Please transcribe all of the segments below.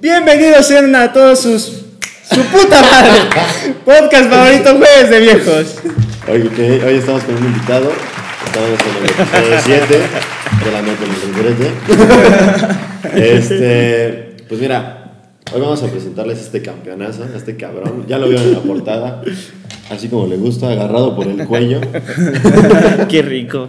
Bienvenidos a todos sus. Su puta madre. Podcast favorito, jueves de viejos. Hoy, hoy estamos con un invitado. Estamos en el episodio 7 de la regrete. Este, pues mira, hoy vamos a presentarles este campeonazo, a este cabrón. Ya lo vieron en la portada. Así como le gusta, agarrado por el cuello. Qué rico.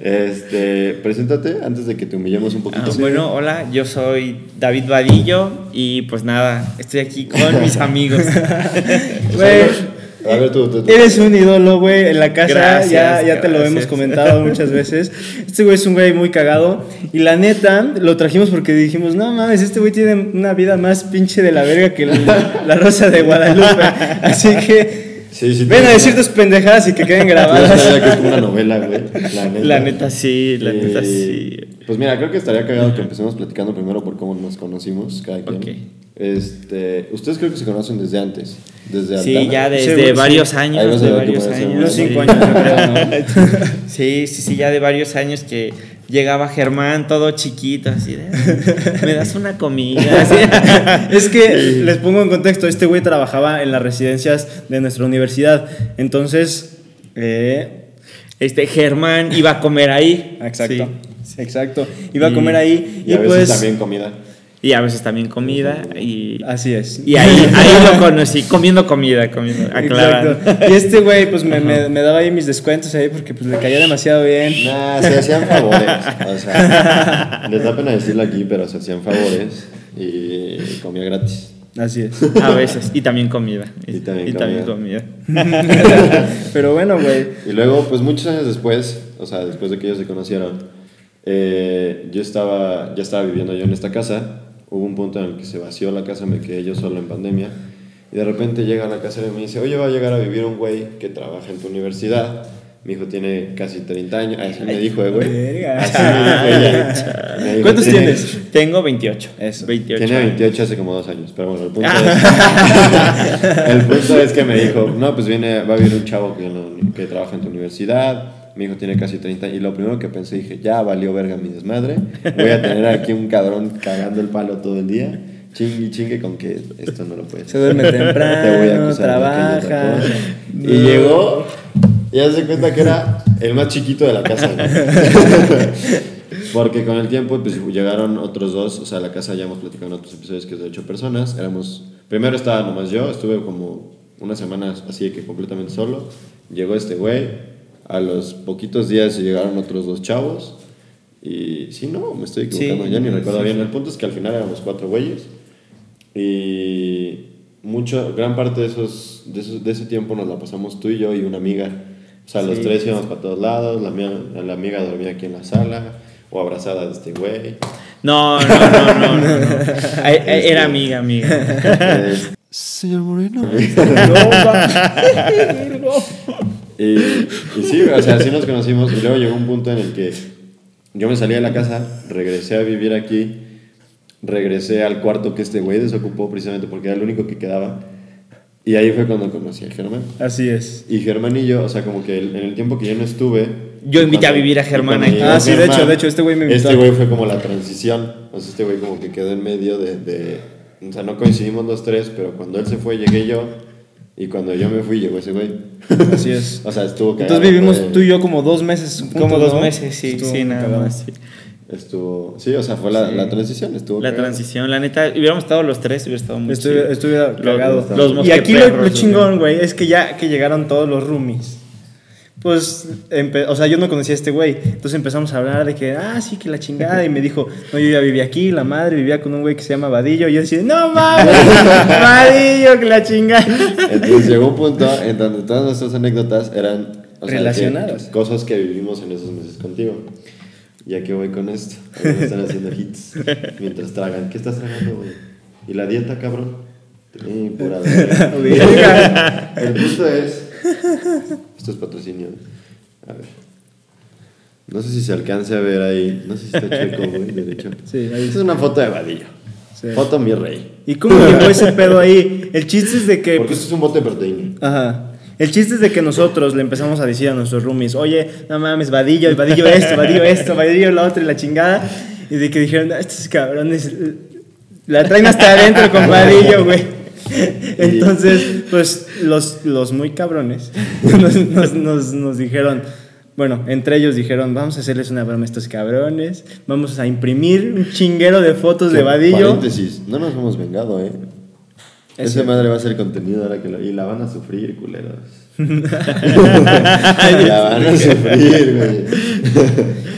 Este, preséntate antes de que te humillemos un poquito. Ah, bueno, hola, yo soy David Vadillo y pues nada, estoy aquí con mis amigos. Güey. A ver, tú, tú, tú. Eres un ídolo, güey, en la casa. Gracias, ya, ya te lo hemos comentado muchas veces. Este güey es un güey muy cagado. Y la neta, lo trajimos porque dijimos, no mames, este güey tiene una vida más pinche de la verga que la, la rosa de Guadalupe. Así que Sí, sí, ven a decir tus pendejadas y que queden grabadas. idea que es como una novela, güey. La neta. La neta sí, la neta sí. Pues mira, creo que estaría cagado que empecemos platicando primero por cómo nos conocimos cada quien. Ok. Este, ustedes creo que se conocen desde antes, desde Sí, Altana. ya Sí, desde sí. varios Ahí años, de varios años. Unos sí. cinco años, yo creo, ¿no? Sí, sí, sí, ya de varios años que llegaba Germán todo chiquito, así de, me das una comida, así. Es que les pongo en contexto, este güey trabajaba en las residencias de nuestra universidad. Entonces, eh, Este Germán iba a comer ahí. exacto. Sí. Exacto. Iba a comer ahí Y, y, a veces pues también comida. Y a veces también comida y así es. y ahí, ahí lo conocí, comiendo comida, comiendo, aclarando. Exacto. Y este güey pues me, me- me daba ahí mis descuentos ahí porque pues le caía demasiado bien. Nah, se hacían favores. O sea, les da pena decirlo aquí, pero se hacían favores y comía gratis. Así es. A veces, y también comida. Y también comida. Pero bueno, güey. Y luego, pues muchos años después, o sea, después de que ellos se conocieron, eh, yo estaba, ya estaba viviendo yo en esta casa. Hubo un punto en el que se vació la casa, me quedé yo solo en pandemia. Y de repente llega a la casa y me dice, oye, va a llegar a vivir un güey que trabaja en tu universidad. Mi hijo tiene casi 30 años. Así me dijo, eh, güey. Así me dijo dijo, ¿Cuántos "Tiene- tienes? Tengo 28. Eso. 28. Tiene 28 hace como dos años, pero bueno, el punto, es, el punto es que me dijo, no, pues viene, va a venir un chavo que, que trabaja en tu universidad, mi hijo tiene casi 30, y lo primero que pensé, dije, ya valió verga mi desmadre, voy a tener aquí un cabrón cagando el palo todo el día, chingue y chingue con que esto no lo puedes Se duerme temprano, Te voy a acusar trabaja. Y llegó, y ya se cuenta que era el más chiquito de la casa. ¿no? Porque con el tiempo pues, llegaron otros dos, o sea, la casa ya hemos platicado en otros episodios que es de ocho personas. Éramos, primero estaba nomás yo, estuve como unas semanas así que completamente solo. Llegó este güey, a los poquitos días llegaron otros dos chavos. Y sí, no, me estoy equivocando, Sí, ya ni recuerdo sí, bien. El punto es que al final éramos cuatro güeyes. Y mucho, gran parte de, esos, de, esos- de ese tiempo nos la pasamos tú y yo y una amiga. O sea, los tres íbamos para todos lados, la, mía- la amiga dormía aquí en la sala o abrazada de este güey. No, no, no, no, no. no. Era amiga, amiga. Eh, Señor Moreno. y, y sí, o sea, así nos conocimos y luego llegó un punto en el que yo me salí de la casa, regresé a vivir aquí, regresé al cuarto que este güey desocupó precisamente porque era el único que quedaba. Y ahí fue cuando conocí a Germán. Así es. Y Germán y yo, o sea, como que el- en el tiempo que yo no estuve. Yo invité a vivir a Germán aquí. Ah, sí, de Germán, hecho, de hecho, este güey me invitó. Este güey fue como la transición. O sea, este güey como que quedó en medio de, de- O sea, no coincidimos los tres, pero cuando él se fue llegué yo. Y cuando yo me fui llegó ese güey. Así es. O sea, estuvo cagado. Entonces vivimos fue- tú y yo como dos meses. Como dos ¿no? meses, sí, Estuvo sí, nada cagado. más. sí. Estuvo. Sí, o sea, fue la, Sí. la transición. Estuvo La cagado. transición, la neta, hubiéramos estado los tres, hubiera estado muy Estuve, chido. estuve cagado. los y aquí lo, lo chingón, güey, es que ya que llegaron todos los roomies. Pues, o sea, yo no conocía a este güey. Entonces empezamos a hablar de que, ah, sí, que la chingada. Y me dijo, no, yo ya vivía aquí, la madre vivía con un güey que se llama Vadillo. Y yo decía, no mames, Vadillo, que la chingada. Entonces llegó un punto en donde todas nuestras anécdotas eran o sea, que- Relacionadas. cosas que vivimos en esos meses contigo. Ya que voy con esto. Ahora me están haciendo hits mientras tragan. ¿Qué estás tragando, güey? ¿Y la dieta, cabrón? Sí. El punto es. Esto es patrocinio. A ver. No sé si se alcance a ver ahí. No sé si está chueco, güey, derecho. Sí, ahí es una foto de Vadillo. Sí. Foto mi rey. ¿Y cómo llegó ese pedo ahí? El chiste es de que, Porque pues, esto es un bote de proteína. Ajá. El chiste es de que nosotros le empezamos a decir a nuestros roomies, oye, no mames, vadillo, vadillo esto, vadillo esto, vadillo lo otro y la chingada. Y de que dijeron, "Ah, estos cabrones La traen hasta adentro con vadillo, güey. Entonces, pues los, los muy cabrones nos, nos- nos- nos dijeron, bueno, entre ellos dijeron, vamos a hacerles una broma a estos cabrones, vamos a imprimir un chinguero de fotos de vadillo. Paréntesis, no nos hemos vengado, ¿eh? Ese- Ese madre va a ser contenido ahora que lo... Y la van a sufrir, culeros. la van a sufrir, güey.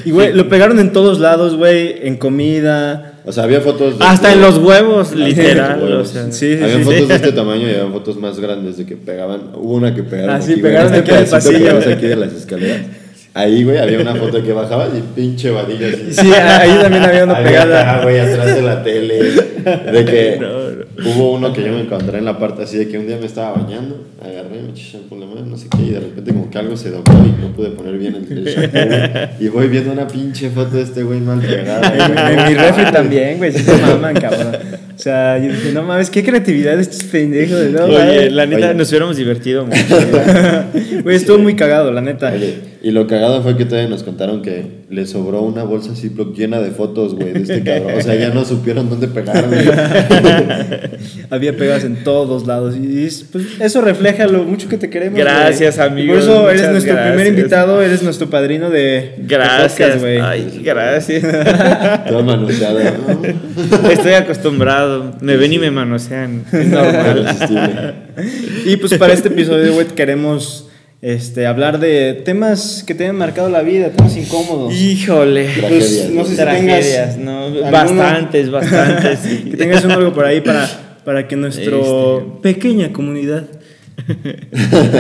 Y, güey, lo pegaron en todos lados, güey, en comida. O sea, había fotos... de- Hasta en los huevos, Hasta en literal. los O huevos. sea, Sí, sí, Habían sí. fotos de este tamaño y habían fotos más grandes de que pegaban. Hubo una que pegaron. Ah, aquí, pegaron este aquí en el pedacito que pasillo. aquí de las escaleras. Ahí, güey, había una foto que bajaba y pinche vadillo así. Sí, ahí también había una Había pegada. acá, güey, atrás de la tele. De que hubo uno que yo me encontré en la parte así de que un día me estaba bañando, agarré, me eché shampoo en la mano, no sé qué, y de repente como que algo se dobló y no pude poner bien el, el shampoo. Y voy viendo una pinche foto de este güey mal pegada. En, mi refri también, güey, se maman, cabrón. O sea, yo dije, no mames, qué creatividad de estos pendejos. ¿no? Oye, la neta, Oye. nos hubiéramos divertido mucho. Güey, estuvo muy cagado, la neta. Oye, y lo cagado fue que todavía nos contaron que le sobró una bolsa Ziploc llena de fotos, güey, de este cabrón. O sea, ya no supieron dónde pegar, güey. Había pegadas en todos lados. Y es- pues, eso refleja lo mucho que te queremos. Gracias, güey. Amigos, Por eso eres nuestro primer invitado, eres nuestro padrino de. Gracias, güey. Ay, gracias. Toda manoseada. ¿no? Estoy acostumbrado. Me ven y me manosean. Es normal. Y pues para este episodio, güey, queremos este, hablar de temas que te hayan marcado la vida, temas incómodos. Híjole. Tragedias, no sé si Tragedias, ¿no? Bastantes, bastantes. sí. que tengas un algo por ahí para, para que nuestra Este. pequeña comunidad,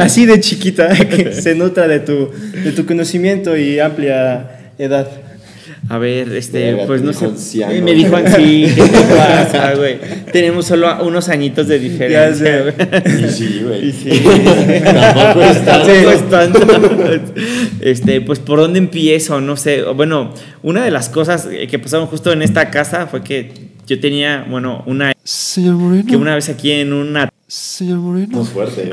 así de chiquita, que se nutra de tu, de tu conocimiento y amplia edad. A ver, este, pues no sé. anciano. Me dijo así, ¿qué te pasa, güey? Tenemos solo unos añitos de diferencia, sé. güey. Y sí, güey. Y sí. Tampoco es tanto. Tampoco es tanto. Este, pues por dónde empiezo, no sé. Bueno, una de las cosas que pasaron justo en esta casa fue que yo tenía, bueno, una Señor Moreno. que una vez aquí en una Señor Moreno. Más fuerte.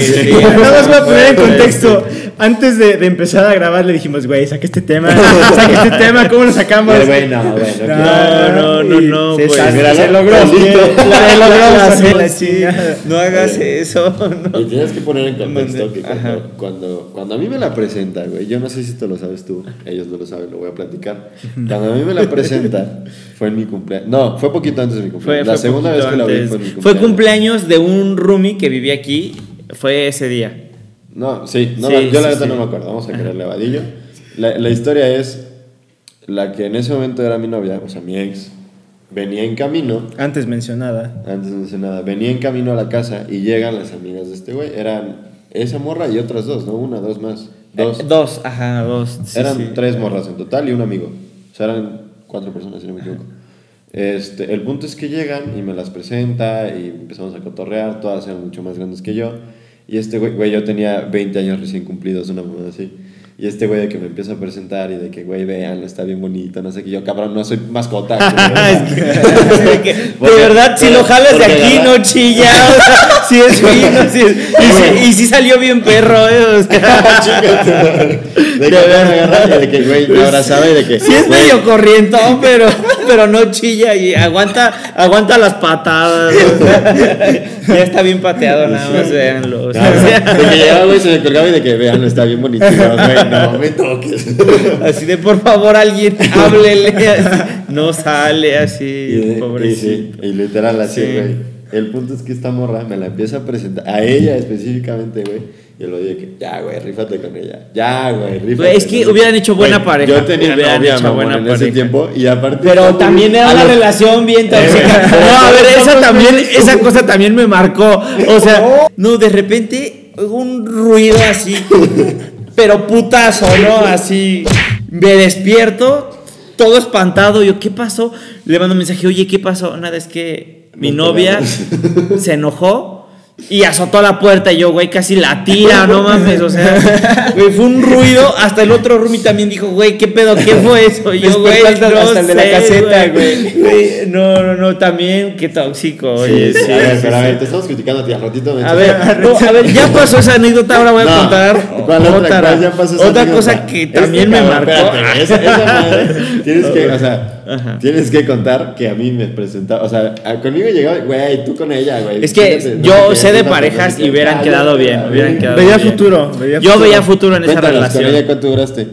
Sí, sí. Nada más voy a poner en contexto. Antes de, de empezar a grabar le dijimos, güey, saca este tema, saca este tema, ¿cómo lo sacamos? Pero, güey, no, no No, no, no, y no, Se, pues, se logró. Se logró Sí, no hagas eso. no. Y tienes que poner en contexto que cuando, cuando, cuando a mí me la presenta, güey, yo no sé si tú lo sabes tú, ellos no lo saben, lo voy a platicar. Cuando a mí me la presenta, fue en mi cumpleaños. No, fue poquito antes de mi Fue, cumpleaños. la fue segunda vez que la vi fue en mi Fue cumpleaños. de un roomie que vivía aquí. Fue ese día. No, sí, no, Sí, la- yo la sí, neta sí. no me acuerdo, vamos a quererle vadillo. La, la historia es la que en ese momento era mi novia, o sea, mi ex, venía en camino, Antes mencionada. antes de decir nada, venía en camino a la casa y llegan las amigas de este güey. Eran esa morra y otras dos, ¿no? Una, dos más. Dos. Eh, dos, ajá, dos. sí, eran sí. tres morras en total y un amigo. O sea, eran cuatro personas, si no me equivoco. Este, el punto es que llegan y me las presenta y empezamos a cotorrear, todas eran mucho más grandes que yo. Y este güey, yo tenía 20 años recién cumplidos, una mamá así. Y este güey de que me empieza a presentar y de que, güey, vean, está bien bonito, no sé qué. Yo, cabrón, no soy mascota. güey. De que, de Porque- verdad, si lo jalas de aquí, no chilla. O sea, si es fino, si es- y, si, y si salió bien perro, eh, o sea, de que agarra de que, güey, me abrazaba y de que. sí es güey, medio corrientón, pero, pero no chilla y aguanta, aguanta las patadas. o sea, ya está bien pateado, nada más véanlo. o sea, de que llegaba, güey, se me colgaba y de que, vean, está bien bonito. Güey, no me toques. Así de por favor alguien háblele. así. No sale Y, así, y pobrecito. sí, y literal así, Sí. güey. El punto es que esta morra me la empieza a presentar, a ella específicamente, güey. Y lo dije que, ya, güey, rífate con ella. Ya, güey, rífate. Es que hubieran ella". hecho buena pareja. Yo tenía novia, hecho mamón, buena en ese tiempo. Y aparte. Pero también era una los- relación bien tóxica. No, a ver, esa también, esa cosa también me marcó. O sea, no, de repente un ruido así, pero putazo, ¿no? Así, me despierto, todo espantado. Yo, ¿qué pasó? Le mando un mensaje, oye, ¿qué pasó? Nada, es que mi novia se enojó Y azotó la puerta y yo, güey, casi la tira, no mames, o sea, güey, fue un ruido. Hasta el otro roomie también dijo, güey, ¿qué pedo? ¿Qué fue eso? Y yo, güey, hasta- no hasta el de la sé, caseta, Güey, No, no, no, también, qué tóxico, oye, sí. a ver, sí, pero a sí. ver, te estamos criticando a ti, al ratito me A ver, no, a ver, ya pasó esa anécdota, ahora voy a No, contar ¿cuál otra? ¿Cuál ya pasó esa otra anécdota? cosa que Este también me cabrón, marcó. espérate, esa, esa madre, tienes que, o sea, Ajá. tienes que contar que a mí me presentaba, o sea, conmigo llegaba, güey, tú con ella, güey. Es que fíjate, no yo qué, sé de parejas y hubieran quedado ya, bien, hubieran quedado Veía bien. futuro, veía Yo futuro. veía futuro en esa con relación. ella cuánto duraste.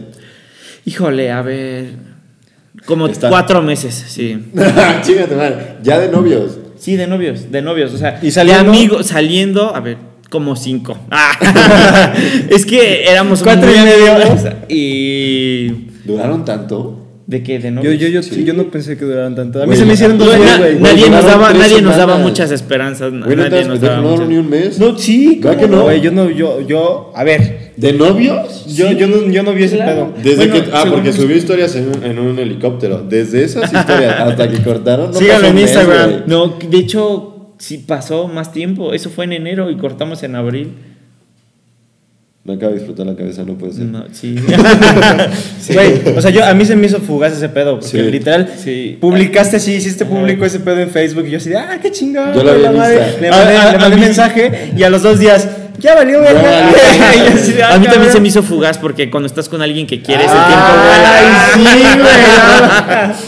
Híjole, a ver. Como Está. cuatro meses, sí. Chíngate, madre. Ya de novios. Sí, de novios, de novios. O sea, ¿Y saliendo? de amigos, saliendo, a ver, como cinco. Ah, es que éramos Cuatro muy y medio. Y. ¿Duraron tanto? ¿De qué? ¿De Yo, novios? yo, yo, Sí. yo no pensé que duraran tanto. A mí se me hicieron dos na- güey. nadie nos daba, nadie nos daba muchas esperanzas. Güey, no, nadie nos no daba muchas- ni un mes. No, sí, ¿Verdad ¿cómo que no? Güey, yo no, yo, yo, a ver, ¿De novios? yo, yo no, yo no vi ese Claro. pedo. Desde Bueno, que, ah, porque subió historias en un, en un helicóptero. Desde esas historias hasta que cortaron. No Síganlo en mes, Instagram. No, de hecho, sí pasó más tiempo. Eso fue en enero y cortamos en abril. Me acaba de disfrutar la cabeza, no puede ser. No, sí. Güey, o sea, yo, a mí se me hizo fugaz ese pedo, porque Sí. literal, Sí. publicaste así, hiciste público ese pedo en Facebook y yo así, ah, qué chingón. Yo lo había la madre". visto. Le mandé, A- a- le mandé a mensaje y a los dos días, ya valió, verga. valió. Y yo así de, "Ah, A mí también cabrón". se me hizo fugaz porque cuando estás con alguien que quieres, Ay, el tiempo vuela. sí,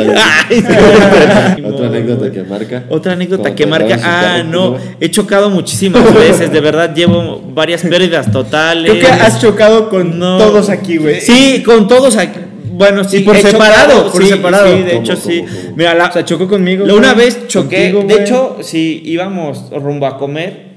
güey. Ay, Otra anécdota que marca. Otra anécdota que marca. Ah, no. He chocado muchísimas veces. De verdad, llevo varias pérdidas totales. Creo que has chocado con No. todos aquí, güey. Sí, con todos aquí. Bueno, sí, Y por he separado, chocado, por sí, separado. Sí, de ¿Cómo, hecho, cómo, sí. cómo? Mira, la, O sea, chocó conmigo. la una güey. vez choqué. Contigo, de güey. hecho, sí, íbamos rumbo a comer.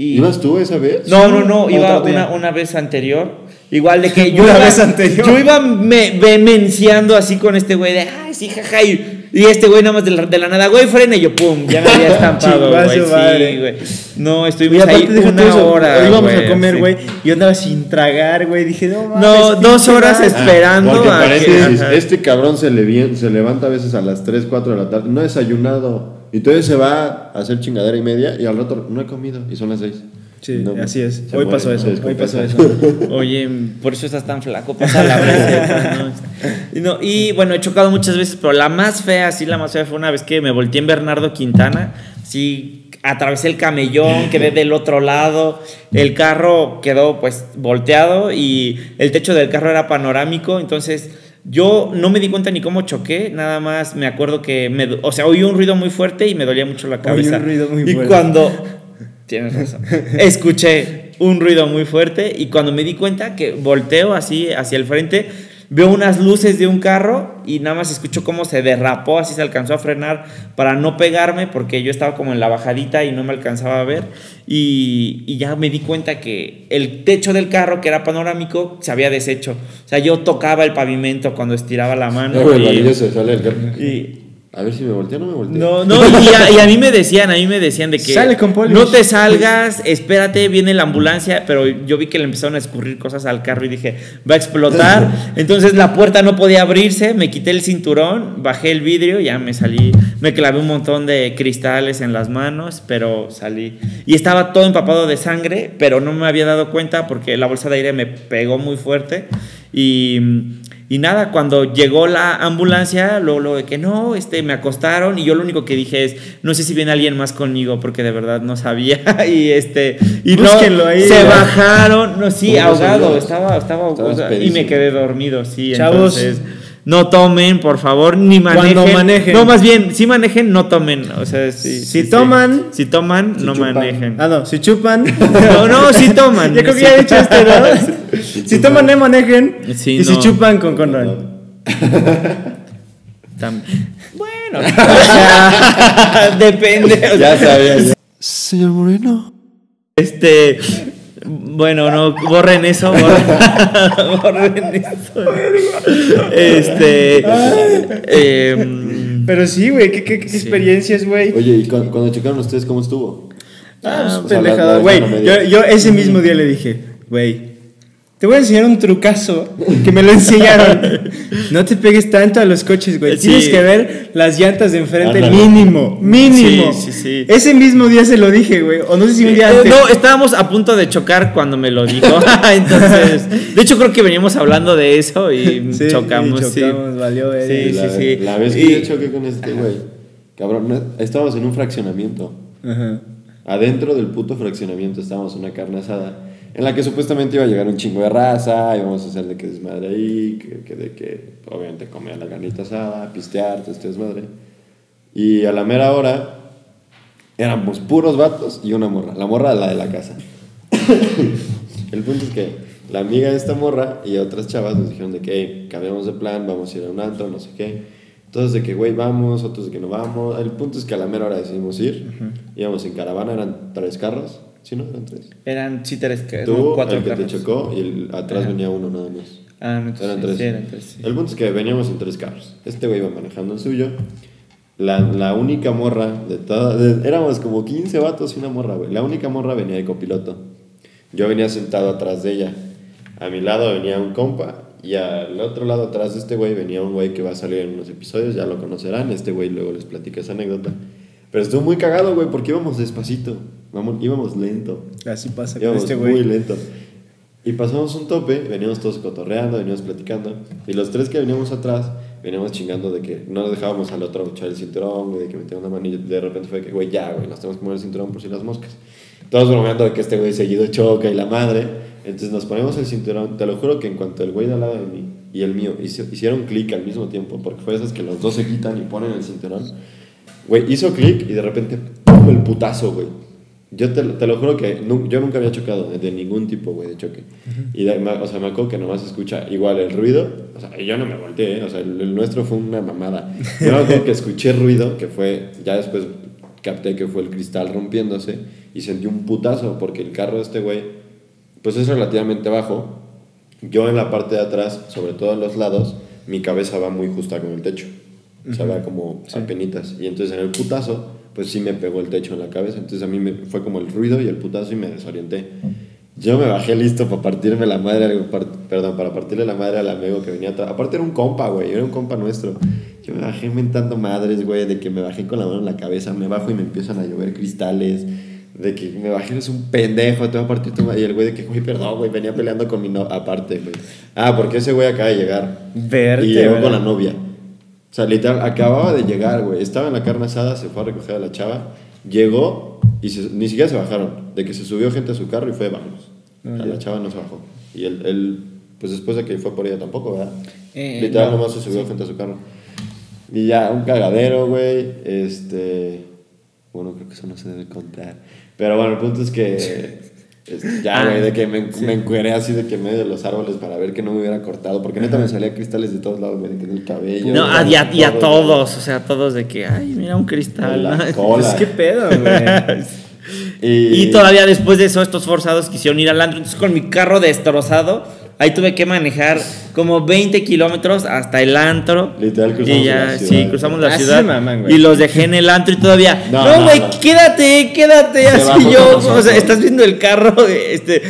Y ¿Ibas tú esa vez? No, no, no, iba una, una vez anterior. Igual de que yo Una iba, vez anterior. Yo iba me, vehemenciando así con este güey de, ay, sí, jaja. Y, y este güey nada más de la, de la nada, güey, frena. Y yo, pum, ya me había estampado, güey. Sí, güey. No, estuvimos ahí una eso, hora. íbamos güey, a comer, sí. güey, y yo andaba sin tragar, güey. Dije, no mames. No, dos horas esperando Porque a que- paréntesis, ajá. este cabrón se, le se levanta a veces a las 3, 4 de la tarde, no desayunado. Y entonces se va a hacer chingadera y media y al rato no he comido y son las 6. Sí, así es. Hoy muere, pasó eso, hoy pasó eso. Oye, por eso estás tan flaco, pasa la ¿no? Y no, Y bueno, he chocado muchas veces, pero la más fea, sí, la más fea fue una vez que me volteé en Bernardo Quintana, sí, atravesé el camellón, quedé del otro lado, el carro quedó pues volteado y el techo del carro era panorámico, entonces yo no me di cuenta ni cómo choqué, nada más me acuerdo que, me, o sea, oí un ruido muy fuerte y me dolía mucho la Oí un cabeza. ruido muy y fuerte. cuando Tienes razón. Escuché un ruido muy fuerte y cuando me di cuenta que volteo así hacia el frente, veo unas luces de un carro y nada más escucho cómo se derrapó, así se alcanzó a frenar para no pegarme porque yo estaba como en la bajadita y no me alcanzaba a ver y, y ya me di cuenta que el techo del carro que era panorámico se había deshecho. O sea, yo tocaba el pavimento cuando estiraba la mano. No, güey, y- maravilloso, sale el carro. y, A ver si me voltea o no me voltea. no, no, y a, y a mí me decían, a mí me decían de que Sale con Polish. no te salgas, espérate, viene la ambulancia, pero yo vi que le empezaron a escurrir cosas al carro y dije, va a explotar. Entonces la puerta no podía abrirse, me quité el cinturón, bajé el vidrio, ya me salí, me clavé un montón de cristales en las manos, pero salí. Y estaba todo empapado de sangre, pero no me había dado cuenta porque la bolsa de aire me pegó muy fuerte y... Y nada, cuando llegó la ambulancia, luego, luego de que no, este, me acostaron y yo lo único que dije es, no sé si viene alguien más conmigo porque de verdad no sabía y este, y no, ahí, se ¿no? bajaron, no, sí, ¿Cómo no ahogado, estaba, estaba, o sea, y me quedé dormido, sí, Chavos. entonces, no tomen, por favor, ni manejen. Cuando manejen. No, más bien, si manejen, no tomen, o sea, Si sí, sí. toman- si toman, no chupan. manejen. Ah, no, si chupan. No, no, si toman. Yo creo que ya he dicho este, ¿no? si toman, no manejen. Y si no. chupan, con Conrad. Tam- Bueno, o sea, depende. o sea, Ya sabía. ya. Señor Moreno. Este, bueno, no, borren eso, borren, borren eso. Este, em, Pero sí, güey, ¿qué, qué, qué experiencias, güey? Oye, ¿y cu- cuando chocaron ustedes cómo estuvo? Ah, pues, pendejada. Güey, yo, yo ese mismo día le dije, güey, Te voy a enseñar un trucazo que me lo enseñaron. No te pegues tanto a los coches, güey. Sí. Tienes que ver las llantas de enfrente mínimo, mínimo. Sí, sí, sí. Ese mismo día se lo dije, güey. O no sé si un día Eh, antes. no, estábamos a punto de chocar cuando me lo dijo. Entonces, de hecho creo que veníamos hablando de eso y Sí, chocamos, y sí. chocamos, valió, eh. Sí, la, sí. La vez que Y- yo choqué con este güey, cabrón, estábamos en un fraccionamiento. Ajá. Adentro del puto fraccionamiento estábamos en una carne asada en la que supuestamente iba a llegar un chingo de raza, íbamos a hacer de que desmadre ahí, que, que de que obviamente comer la carnita asada, pistear, todo este desmadre. Y a la mera hora éramos puros vatos y una morra, la morra la de la casa. El punto es que la amiga de esta morra y otras chavas nos dijeron de que hey, cambiamos de plan, vamos a ir a un antro, no sé qué. Todos de que, güey, vamos, otros de que no vamos. El punto es que a la mera hora decidimos ir. Íbamos en caravana, eran tres carros. ¿Sí, no? Eran tres. Eran sí tres que Tú, no, cuatro el que carros. te chocó y el- atrás Ajá. venía uno nada más. Ah, no, Eran sí, tres. sí, eran tres, sí. El punto es que veníamos en tres carros. Este güey iba manejando el suyo. La, la única morra de todas. Éramos como 15 vatos y una morra, güey. La única morra venía de copiloto. Yo venía sentado atrás de ella. A mi lado venía un compa. Y al otro lado atrás de este güey venía un güey que va a salir en unos episodios. Ya lo conocerán. Este güey luego les platica esa anécdota. Pero estuvo muy cagado, güey, porque íbamos despacito. Vamos, íbamos lento. Así pasa con Íbamos este muy güey. lento. Y pasamos un tope, veníamos todos cotorreando, veníamos platicando. Y los tres que veníamos atrás, veníamos chingando de que no nos dejábamos al otro echar el cinturón, güey, de que metíamos una manilla. De repente fue que, güey, ya, güey, nos tenemos que mover el cinturón por si las moscas. Todos bromeando de que este güey seguido choca y la madre. Entonces nos ponemos el cinturón. Te lo juro que en cuanto el güey de al lado de mí y el mío hicieron clic al mismo tiempo, porque fue esas que los dos se quitan y ponen el cinturón. Güey, hizo clic y de repente, ¡pum! el putazo, güey. Yo te, lo- te lo juro que nu- yo nunca había chocado de ningún tipo, güey, de choque. Y, de- o sea, me acuerdo que nomás escucha igual el ruido. O sea, yo no me volteé, ¿eh? o sea, el, el nuestro fue una mamada. Yo me acuerdo que escuché ruido, que fue, ya después capté que fue el cristal rompiéndose y sentí un putazo porque el carro de este güey, pues es relativamente bajo. Yo en la parte de atrás, sobre todo en los lados, mi cabeza va muy justa con el techo. O sea, va como a penitas. Y entonces en el putazo, pues sí me pegó el techo en la cabeza. Entonces a mí me, fue como el ruido y el putazo y me desorienté. Yo me bajé listo para partirme la madre, perdón, para partirle la madre al amigo que venía atrás. Aparte era un compa, güey, era un compa nuestro. Yo me bajé mentando madres, güey, de que me bajé con la mano en la cabeza, me bajo y me empiezan a llover cristales. De que me bajé, eres un pendejo, te va a partir tu madre. Y el güey de que, güey, perdón, güey, venía peleando con mi no aparte, güey. Ah, porque ese güey acaba de llegar. Verte, y llegó güey. con la novia. O sea, literal, acababa de llegar, güey. Estaba en la carne asada, se fue a recoger a la chava. Llegó y se- ni siquiera se bajaron. De que se subió gente a su carro y fue, vamos. O sea, la chava no se bajó. Y él, él, pues después de que fue por ella tampoco, ¿verdad? Eh, literal, no, nomás se subió gente a su carro. Y ya, un cagadero, güey. Este. Bueno, creo que eso no se debe contar. Pero bueno, el punto es que. ya, Ah, güey, de que me, me encueré así de que en medio de los árboles para ver que no me hubiera cortado. Porque neta me salía cristales de todos lados, güey, de que del cabello. No, a- y a, y a todos, o sea, todos de que, ay, mira un cristal. La ¿no? cola. Pues qué pedo, güey. Y, Y todavía después de eso, estos forzados quisieron ir al antro. Entonces, con mi carro destrozado, ahí tuve que manejar como 20 kilómetros hasta el antro. Literal, cruzamos y ya, la sí, ciudad. cruzamos la Así ciudad. maman, y los dejé en el antro y todavía. No, No, no, güey, no. quédate, quédate. Se así yo, o sea, estás viendo el carro, este,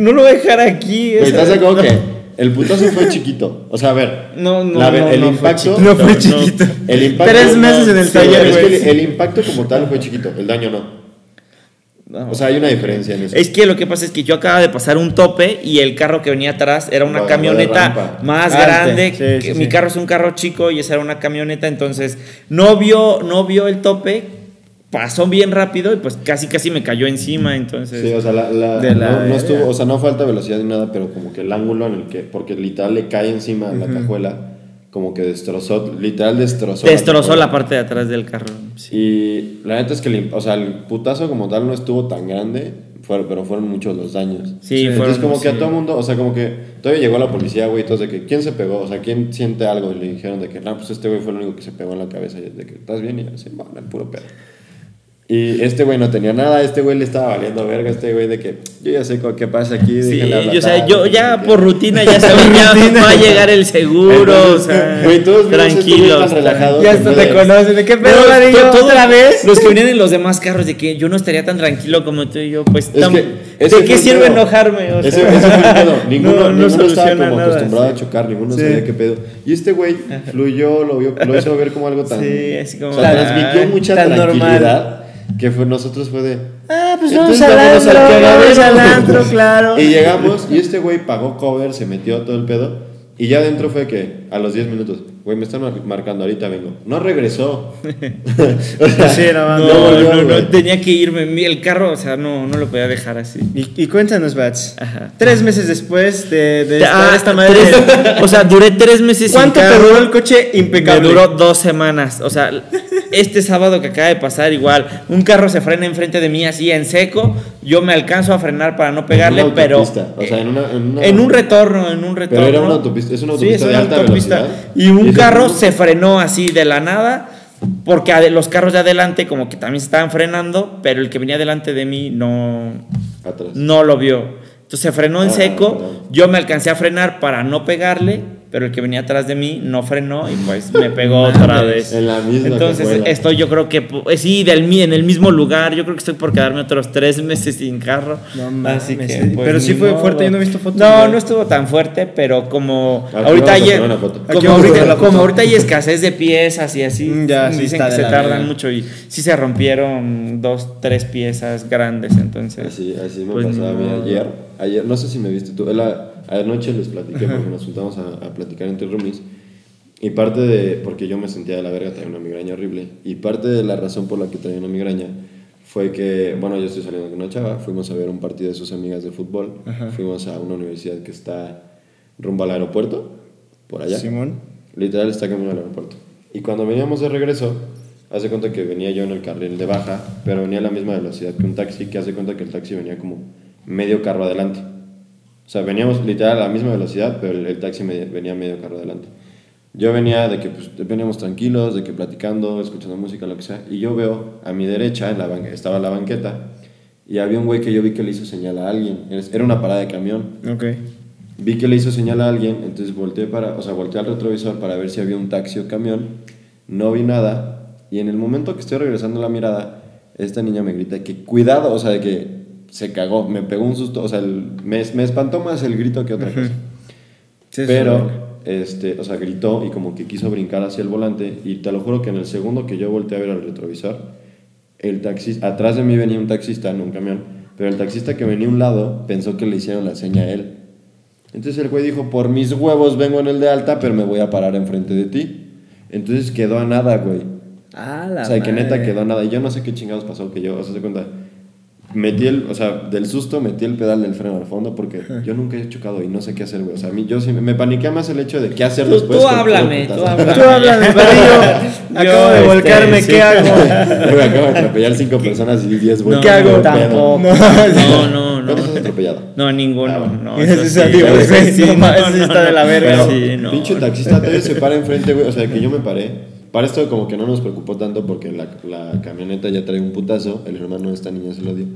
no lo voy a dejar aquí. ¿estás de acuerdo que el putazo fue chiquito? O sea, a ver. No, no, la no, el no fue impacto. chiquito. No fue chiquito. El impacto. Tres meses en el Sí, taller, es que güey. el, el impacto como tal fue chiquito, el daño no. No. O sea, hay una diferencia en eso. Es que lo que pasa es que yo acababa de pasar un tope y el carro que venía atrás era una camioneta más grande. sí, que sí, mi sí. carro es un carro chico y esa era una camioneta, entonces no vio, no vio el tope, pasó bien rápido y pues casi casi me cayó encima, entonces... Sí, o sea, la, la- De la no, no verga. estuvo, o sea, no falta velocidad ni nada, pero como que el ángulo en el que, porque literal le cae encima a la cajuela, como que destrozó, literal destrozó. destrozó la parte de atrás del carro. sí. Y la neta es que, el, o sea, el putazo como tal no estuvo tan grande, fue- pero fueron muchos los daños. Sí, Entonces fueron- como que a sí. todo mundo, o sea, como que todavía llegó la policía, güey, todos de que, ¿quién se pegó? O sea, ¿quién siente algo? Y le dijeron de que, no, pues este güey fue el único que se pegó en la cabeza, y de que, ¿estás bien? Y yo, sí, bueno, el puro pedo. Y este güey no tenía nada, este güey le estaba valiendo verga, este güey de que yo ya sé qué pasa aquí. Sí, yo, o sea, yo no ya qué". por rutina ya sabía, ya va a llegar el seguro, o Entonces, sea, güey, todos este tranquilos. Ya hasta te de- conocen. ¿De qué No, pedo, todo- ¿Otra vez? Los que venían en los demás carros de que yo no estaría tan tranquilo como tú y yo, pues Es que ese ¿de qué sirve pedo. enojarme? O Ese, sea, ese fue el pedo. Ninguno, no, no ninguno estaba como nada, acostumbrado sí. a chocar, ninguno Sí. sabía qué pedo. Y este güey fluyó, lo, vio, lo hizo ver como algo tan. Sí, así como, o sea, transmitió mucha tan normal. tranquilidad. Que fue, nosotros fue de. Ah, pues vamos al antro, vamos al antro, claro. Y llegamos y este güey pagó cover, se metió todo el pedo. Y ya adentro fue que a los 10 minutos, güey, me están mar- marcando, ahorita vengo. No regresó. o sea, Sí, no. No, no, no, tenía que irme. El carro, o sea, no, no lo podía dejar así. Y, y cuéntanos, Bats. Ajá. Tres meses después de, de estar Ah, esta madre. tres- o sea, duré tres meses ¿Cuánto sin te carro. duró el coche impecable? Me duró dos semanas. O sea, este sábado que acaba de pasar, igual, un carro se frena enfrente de mí así en seco. Yo me alcanzo a frenar para no pegarle, En una pero. o sea, en una- en una- en un retorno, en un retorno. Pero era una autopista, es una Sí, autopista es de una alta autopista. velocidad. Y un ese carro se frenó así de la nada. Porque los carros de adelante, como que también se estaban frenando, pero el que venía delante de mí no, Atrás. no lo vio. Entonces se frenó en Ah, seco. perdón. Yo me alcancé a frenar para no pegarle, pero el que venía atrás de mí no frenó y pues me pegó otra vez. En la misma Entonces cajuela. estoy yo creo que pu- eh, sí, del, en el mismo lugar. Yo creo que estoy por quedarme otros tres meses sin carro. No mames, Así que, pues, Pero sí fue modo. fuerte, yo no he visto fotos, No, no estuvo tan fuerte, pero como Aquí ahorita hay, como, ahorita, como ahorita hay escasez de piezas y así, Mm, ya, sí dicen que se tardan mucho y sí se rompieron dos, tres piezas grandes, entonces. Así, así me pues, pasaba a mí no. ayer. Ayer, no sé si me viste tú. la- anoche les platiqué porque nos juntamos a, a platicar entre roomies. Y parte de. Porque yo me sentía de la verga, traía una migraña horrible. Y parte de la razón por la que traía una migraña fue que, bueno, yo estoy saliendo con una chava. Fuimos a ver un partido de sus amigas de fútbol. Fuimos a una universidad que está rumbo al aeropuerto, por allá. Simón. Literal está camino al aeropuerto. Y cuando veníamos de regreso, hace cuenta que venía yo en el carril de baja, pero venía a la misma velocidad que un taxi, que hace cuenta que el taxi venía como medio carro adelante. O sea, veníamos literal a la misma velocidad, pero el, el taxi me- venía medio carro adelante. Yo venía de que pues, veníamos tranquilos, de que platicando, escuchando música, lo que sea, y yo veo a mi derecha, en la ban- estaba la banqueta, y había un güey que yo vi que le hizo señal a alguien. Era una parada de camión. Ok. Vi que le hizo señal a alguien, entonces volteé para, o sea, volteé al retrovisor para ver si había un taxi o camión. No vi nada y en el momento que estoy regresando la mirada, esta niña me grita que cuidado, o sea, de que se cagó, me pegó un susto, o sea, el- me, me espantó más el grito que otra cosa. Sí, Pero, sí. este, o sea, gritó y como que quiso brincar hacia el volante y te lo juro que en el segundo que yo volteé a ver al retrovisor, el taxista, atrás de mí venía un taxista en un camión, pero el taxista que venía a un lado pensó que le hicieron la seña a él. Entonces el güey dijo, por mis huevos vengo en el de alta, pero me voy a parar enfrente de ti. Entonces quedó a nada, güey. Ah, la O sea, que neta madre. quedó a nada. Y yo no sé qué chingados pasó, que yo, o sea, se cuenta, metí el, o sea, del susto metí el pedal del freno al fondo porque yo nunca he chocado y no sé qué hacer, güey. O sea, a mí, yo sí, me paniqué más el hecho de qué hacer Tú, después. tú háblame, tú háblame. Tú háblame, Marillo. Acabo de este, volcarme, sí. ¿qué hago? Güey, acabo de atropellar cinco personas y 10 güey. No, ¿Qué hago? Tampoco. No. No, no, no. ¿Cuántos has atropellado? No, ninguno. Ah, no, Ese sí sí, sí, No está de la verga. Pero, Sí, no. pinche taxista todavía se para enfrente, güey. O sea, que yo me paré. Para esto como que no nos preocupó tanto porque la, la camioneta ya trae un putazo. El hermano de esta niña se lo dio.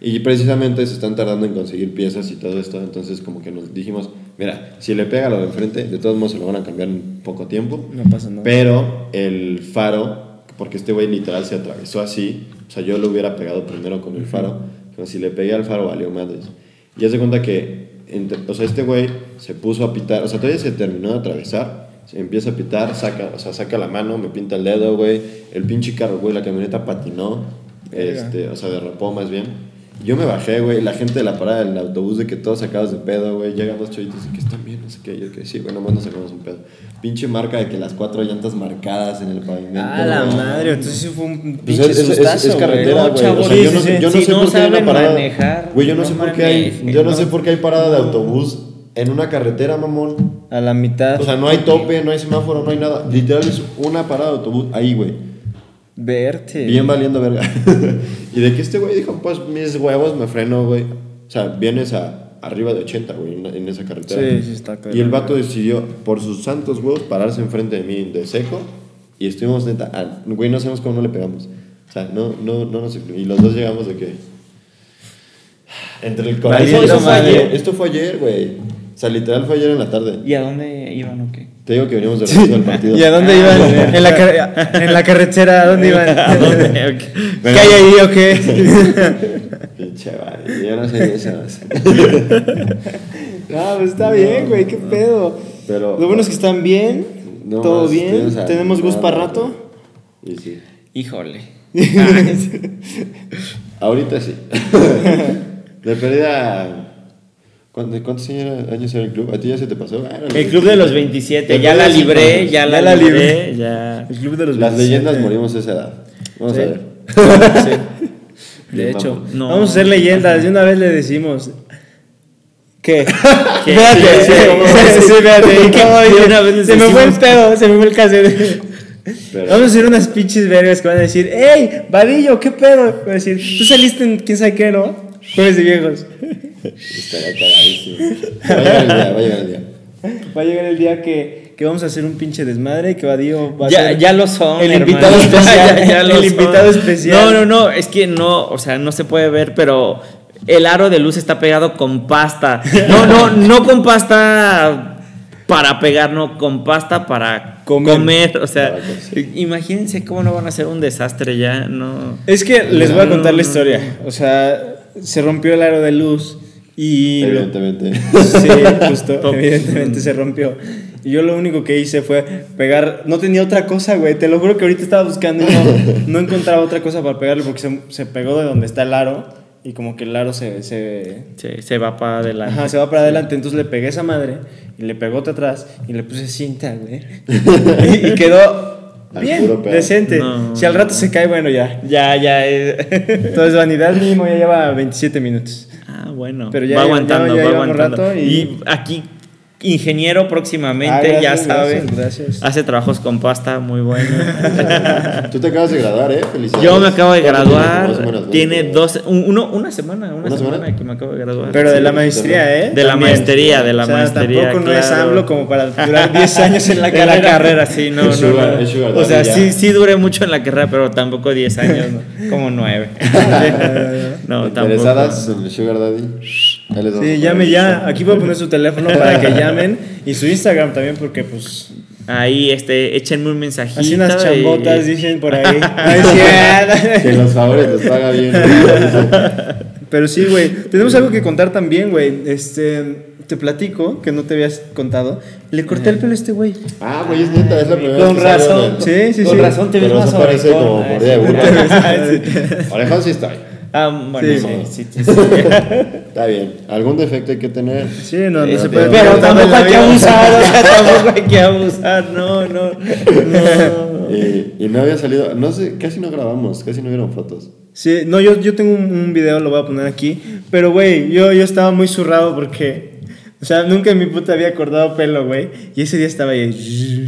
Y precisamente se están tardando en conseguir piezas y todo esto. Entonces como que nos dijimos, mira, si le pega a lo de enfrente, de todos modos se lo van a cambiar en poco tiempo. No pasa nada. Pero el faro, porque este güey literal se atravesó así, o sea, yo lo hubiera pegado primero con el faro, pero si le pegué al faro valió madres. Y hace cuenta que, o sea, este güey se puso a pitar, o sea, todavía se terminó de atravesar, empieza a pitar, saca, o sea, saca la mano, me pinta el dedo, güey, el pinche carro, güey, la camioneta patinó, este, o sea, derrapó más bien. Yo me bajé, güey, la gente de la parada del autobús de que todos sacados de pedo, güey, llegan dos chavitos y que están bien, no sé qué, yo que sí, güey, nomás nos sacamos un pedo. Pinche marca de que las cuatro llantas marcadas en el pavimento. Ah, la güey. madre. Entonces sí fue un Pues pinche es, es- es- sustazo, es carretera, No, güey. chavos, o sea, yo no, sé- yo no sé Si no por qué hay una parada. manejar, güey, yo no, no sé por qué hay, yo no, no. sé por qué hay parada de autobús en una carretera, mamón. A la mitad. O sea, no hay tope, no hay semáforo, no hay nada. Literal es una parada de autobús ahí, güey. Verte. Bien valiendo verga. y de que este güey dijo, pues mis huevos me freno, güey. O sea, vienes a arriba de 80, güey, en, esa carretera. Sí, sí, está claro. Y el vato decidió, por sus santos huevos, pararse enfrente de mí de seco. Y estuvimos neta, ah, güey, no sabemos cómo no le pegamos. O sea, no, no, no nos Y los dos llegamos de que. Entre el corazón. Fue ayer, esto fue ayer, güey. O sea, literal fue ayer en la tarde. ¿Y a dónde iban o qué? Te digo que veníamos de regreso del partido. ¿Y a dónde iban? En la, car- en la carretera, ¿a dónde iban? ¿A dónde? Ok. ¿Qué hay ahí o qué? Pinche madre, yo no sé de esas. No, pues está bien, güey, qué pedo. Pero- Lo bueno es que están bien, No todo bien, tenemos gusto para rato. Y sí. Híjole. Ahorita sí. de pérdida. ¿Cuántos, cuántos años era el club? ¿A ti ya se te pasó? Ah, El club de los 27, El ya la libré, 50. ya la Ya la libré, libré. ya. El club de los Las 27. leyendas morimos a esa edad. Vamos Sí. a ver. Sí. De hecho, No. vamos a hacer leyendas. De una vez le decimos. ¿Qué? ¿Qué? Espérate, Sí, sí, sí, sí, sí, espérate. ¿Y cómo De dije? una vez Se me fue el pedo, se me fue el cassette. Pero- Vamos a hacer unas pinches vergas que van a decir, ¡Ey, Vadillo, qué pedo! Van a decir, tú saliste en quién sabe qué, ¿no? Jueves de viejos. Estaría cagadísimo. Va a llegar el día, va a llegar el día. Va a llegar el día que, que vamos a hacer un pinche desmadre y que Vadillo va a Ya, ser ya lo son. el hermano. invitado especial. Ya- ya lo el son. invitado especial. No, no, no, es que no, o sea, no se puede ver, pero el aro de luz está pegado con pasta. No, no, no con pasta para pegar, no, con pasta para Comer. comer. O sea, imagínense cómo no van a ser un desastre ya, no. Es que les voy a contar No, la no, historia. O sea, se rompió el aro de luz y... lo- Evidentemente. Sí, justo, evidentemente se rompió. Y yo lo único que hice fue pegar, no tenía otra cosa, güey, te lo juro que ahorita estaba buscando y no, no encontraba otra cosa para pegarle porque se, se pegó de donde está el aro y como que el aro se, se, Se, se va para adelante. ajá, se va para adelante, entonces le pegué esa madre y le pegó otra atrás y le puse cinta, güey. Y, y quedó bien, decente. No. Si al rato se cae, bueno, ya. Ya, ya. Entonces, vanidad mínimo ya lleva 27 minutos. Ah, bueno. Pero ya va aguantando, ya- ya va aguantando. rato y... y- aquí, ingeniero próximamente, Ah, ya gracias, sabe. gracias, gracias. Hace trabajos con pasta muy buenos. Tú te acabas de graduar, ¿eh? Felicidades. Yo me acabo de graduar. ¿no? Tiene dos, un- uno, una semana, una, ¿Una semana, semana? que me acabo de graduar. Pero de la maestría, ¿eh? De la También. maestría, de la o sea, maestría, Tampoco no es. AMLO como para durar 10 años en la En carrera. la carrera, sí, no, no, sugar- no. es sugar O sea, sí, sí duré mucho en la carrera, pero tampoco 10 años, ¿no? como 9. no, Interesadas tampoco. en el Sugar Daddy. Ahí Sí, llame ya. Aquí voy a poner su teléfono para que llamen. Y su Instagram también, porque pues. Ahí, este, échenme un mensajito. Así unas y- chambotas, dicen por ahí. Que los favores los paga bien. Pero sí, güey. Tenemos algo que contar también, güey. Este. Te platico, que no te habías contado. Le corté el pelo a este güey. Ah, güey, es neta, es la primera Con vez que razón. de- Sí, sí, Con sí. razón te ves más orejón. como sí. burro. Orejón sí estoy. Ah, bueno, Sí. sí, sí, sí, sí. Está bien. Algún defecto hay que tener. Sí, no, no Eso, se pero- puede. pero tampoco hay que abusar, o sea, tampoco hay que abusar, no, no, no. Y, y no había salido. No sé, casi no grabamos, casi no vieron fotos. Sí, no, yo, yo tengo un, un video, lo voy a poner aquí. Pero, güey, yo, yo estaba muy zurrado porque. O sea, nunca en mi puta había cortado pelo, güey. Y ese día estaba ahí.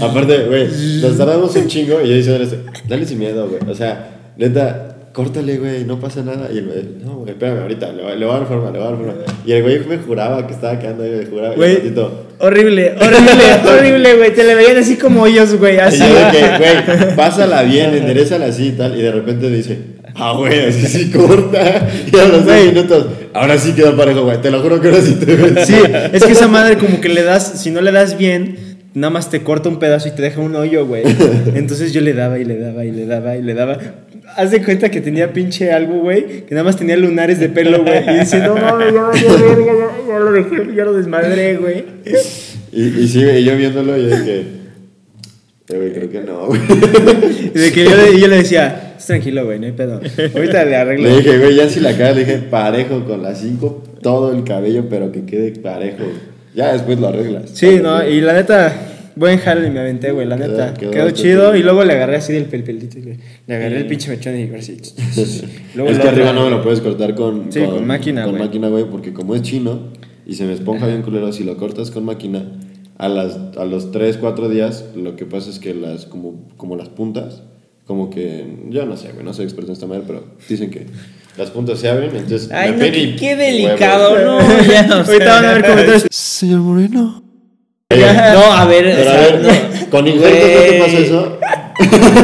Aparte, güey, nos tardamos un chingo y yo diciendo esto, dale sin miedo, güey. O sea, neta, córtale, güey, no pasa nada. Y el güey, no, güey, espérame, ahorita, le, voy- le voy a dar forma, le voy a dar forma. Y el güey me juraba que estaba quedando ahí, me juraba. y Güey, ratito, horrible, horrible, horrible, güey. Te le veían así como ellos, güey. Y Así. yo de que, güey, pásala bien, enderezala así y tal. Y de repente dice, ah, güey, así sí corta. Y a los dos Güey. minutos, ahora sí quedó parejo, güey. Te lo juro que ahora sí te ves. Sí, es que esa madre como que le das, si no le das bien, nada más te corta un pedazo y te deja un hoyo, güey. Entonces yo le daba y le daba y le daba y le daba. Haz de cuenta que tenía pinche algo, güey, que nada más tenía lunares de pelo, güey. Y dice, no mames, ya valió verga, ya, ya lo dejé, ya lo desmadré, güey. Y, y sí, güey, yo viéndolo, yo dije, eh, güey, creo que no, güey. Y de que yo yo le decía, "Estás tranquilo, güey, no hay pedo. Ahorita le arreglo. Le dije, güey, ya si la cara, le dije, parejo con las cinco, todo el cabello, pero que quede parejo. Ya después lo arreglas. Sí, no, y la neta, buen jale me aventé, güey, la neta. quedó Quedó, chido y luego le agarré así del pel pelito, güey. Le agarré el pinche mechón y así. Luego es que arriba no me lo puedes cortar con, Sí, con máquina, Con güey. máquina, güey, porque como es chino y se me esponja bien culero, si lo cortas con máquina, a, las, a los 3, 4 días, lo que pasa es que las, como, como las puntas, como que, yo no sé, güey, no soy experto en esta madre, pero dicen que las puntas se abren, entonces... Ay, no, qué, delicado, huevos. no, ya, o Ahorita van a ver comentarios. Señor Moreno. No, a ver, o Pero a sea, ver, no. con injertos, ¿no te pasa eso?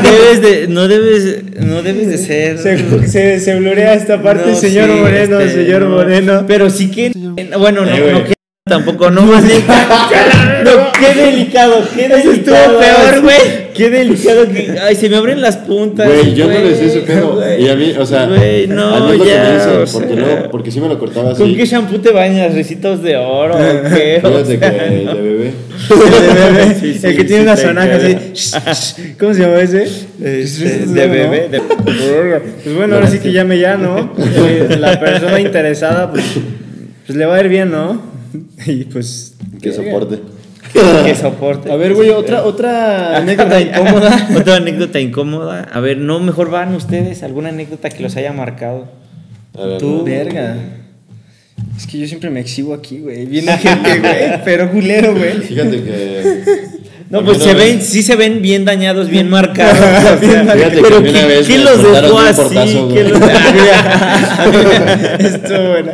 debes de, no debes, no debes de ser. Se, se, se blurea esta parte, No, señor sí, Moreno, este, señor no. Moreno. Pero sí que, bueno, no, Eh, no que tampoco, no más. No, qué delicado, qué Eso estuvo delicado. peor, güey. Qué delicado que, ay, se me abren las puntas. Güey, yo no güey, le sé ese pedo. güey. Y a mí, o sea, Güey, no, a mí es lo que ya, dicen, o porque sea. no, porque sí me lo cortaba así. ¿Con qué shampoo te bañas? ¿Recitos de oro o qué? Fíjate que de bebé. El de bebé, Sí, sí, el que sí, tiene una sonaja así. ¿Cómo se llama ese? este, de bebé, de Pues bueno, ahora sí que llame ya, ¿no? Eh, La persona interesada, pues, pues le va a ir bien, ¿no? Y pues. Que soporte. que soporte. A ver, güey, otra, otra anécdota incómoda. Otra anécdota incómoda. A ver, no, mejor van ustedes. ¿Alguna anécdota que los haya marcado? A ver, Tú, no. Verga. Es que yo siempre me exhibo aquí, güey. Viene gente, güey, pero culero, güey. Fíjate que. No, pues se ven, vez- sí se ven bien dañados, bien marcados. o sea, Fíjate que pero mí una ¿qué- vez ¿quién me los dejó así? portazo, ¿Quién los- Esto, bueno.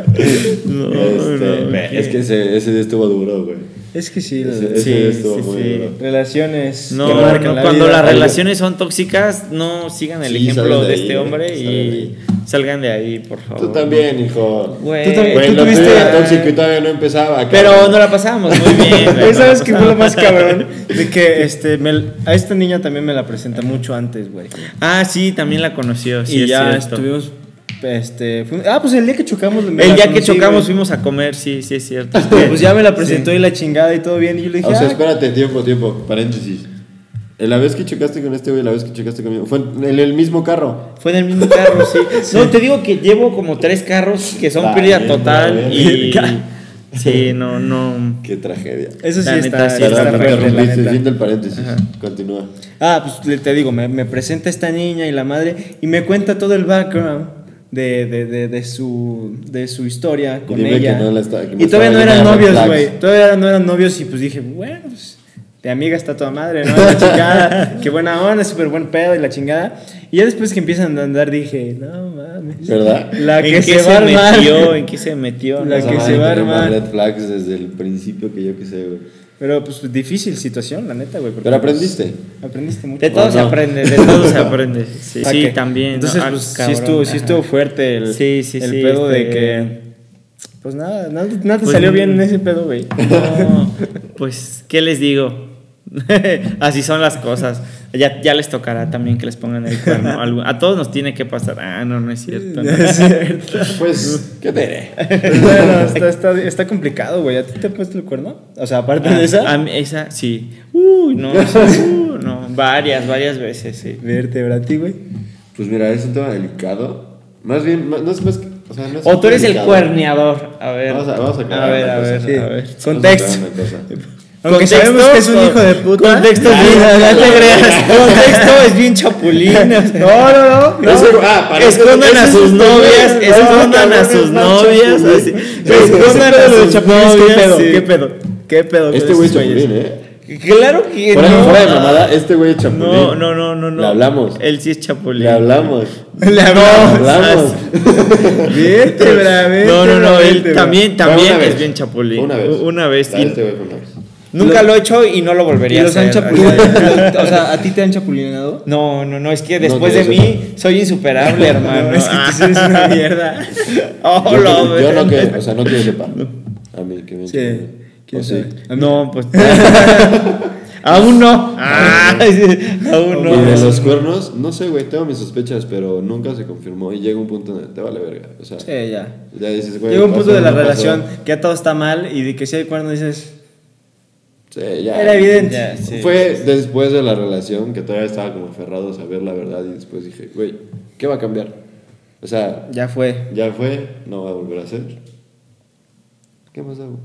No, Este, no, es que ese, ese día estuvo duro, güey. Es que sí, Ese, Sí, sí, sí. relaciones. No, no, la cuando vida. las relaciones son tóxicas, no sigan el Sí, ejemplo de de ahí, este hombre y ahí. salgan de ahí, por favor. Tú también, hijo. Güey, Tú también- Güey, tú tuviste- era tóxico y todavía no empezaba. pero cabrón. no la pasamos muy bien. güey, no ¿Sabes qué fue lo más cabrón? De que este, me- a esta niña también me la presenta mucho antes, güey. Ah, sí, también la conoció. Sí, y es ya cierto. estuvimos. Este, ah, pues el día que chocamos. El día que conocí, chocamos güey. fuimos a comer, sí, sí es cierto. Pues ya me la presentó y la chingada y todo bien. Y yo le dije, O sea, ah, espérate, tiempo, tiempo. Paréntesis. La vez que chocaste con este güey, la vez que chocaste conmigo, fue en el mismo carro. Fue en el mismo carro, sí. No, te digo que llevo como tres carros que son pérdida bien, total y... Sí, no, no... Qué tragedia. Eso sí La está, neta, sí, está está fuerte, la neta. del paréntesis. Continúa. Ah, pues te digo, me, me presenta esta niña y la madre y me cuenta todo el background de, de, de, de su, de su historia con dime ella. que no la está- que no y todavía no eran novios, güey. Todavía no eran novios y pues dije, bueno, pues de amiga está toda madre, ¿no? La chingada, qué buena onda, súper buen pedo y la chingada. Y ya después que empiezan a andar dije, no mames. ¿Verdad? La que ¿En se qué va se armar. metió? ¿En qué se metió? La No, que se va a armar. red flags desde el principio que yo que sé, güey. Pero pues difícil situación, la neta, güey. Pero aprendiste. pues, aprendiste mucho. De todo ¿O se aprende, de todo se aprende. Sí, sí, que- también. Entonces, ¿no? Ah, pues sí estuvo, sí estuvo fuerte el, Sí, sí, el sí, pedo de este- que. Pues nada, nada, nada te Pues, salió bien en ese pedo, güey. No, pues, ¿qué les digo? Así son las cosas. Ya, ya les tocará también que les pongan el cuerno. A todos nos tiene que pasar. Ah, no, no es cierto. no. Es cierto. Pues, ¿qué te diré? Bueno, está, está, está complicado, güey. ¿A ti te ha puesto el cuerno? O sea, aparte de esa. A mí, esa, sí. Uy, no, esa, uh, no. Varias, varias veces, sí. Vértebra a ti, güey. Pues mira, es un tema delicado. Más bien, más- no es más que. O, sea, no es O tú eres el cuerneador. A ver. Vamos a, vamos a a ver, a cosa. ver, Sí. a ver. Vamos a Contexto. Aunque Contexto, sabemos que es un hijo de puta. Contexto es Ah, bien, no, no te no, creas. Contexto es bien chapulín. No, no, no. Ah, Escondan a sus novias, escondan no, a sus novias, Escondan a sus ¿Qué novias. pedo? sí. ¿Qué pedo? ¿Qué pedo? Este güey es chapulín, ¿eh? Claro que Fuera, no. fuera de mamada, este güey es chapulín. No, no, no, no, no. Le hablamos. Él sí es chapulín. Le hablamos. Le Le hablamos. hablamos. Vértebra, No, no, no, vértebra, él también, también es bien chapulín. Una vez. Una vez. Este una vez. Nunca lo he hecho y no lo ¿Y volvería a los han hacer. O sea, ¿a ti te han chapulineado? No, no, no, es que después de mí soy insuperable, hermano. No, es que tú eres una mierda. Oh, Yo, lo- yo no que, o sea, no que yo sepa. A mí que me Sí. ¿Quién sí. No, pues. aún no. Ah, aún Y de no. los cuernos, no sé, güey, tengo mis sospechas, pero nunca se confirmó y llega un punto donde te vale verga. O sea, Sí, ya. ya dices, güey. Llega un pasó, punto de la no pasó. relación que ya todo está mal y de que si hay cuerno dices, Sí, ya. era evidente. Ya, sí. Fue después de la relación que todavía estaba como aferrado a saber la verdad y después dije, güey, ¿qué va a cambiar? O sea, Ya fue. ya fue, no va a volver a ser. ¿Qué más hago?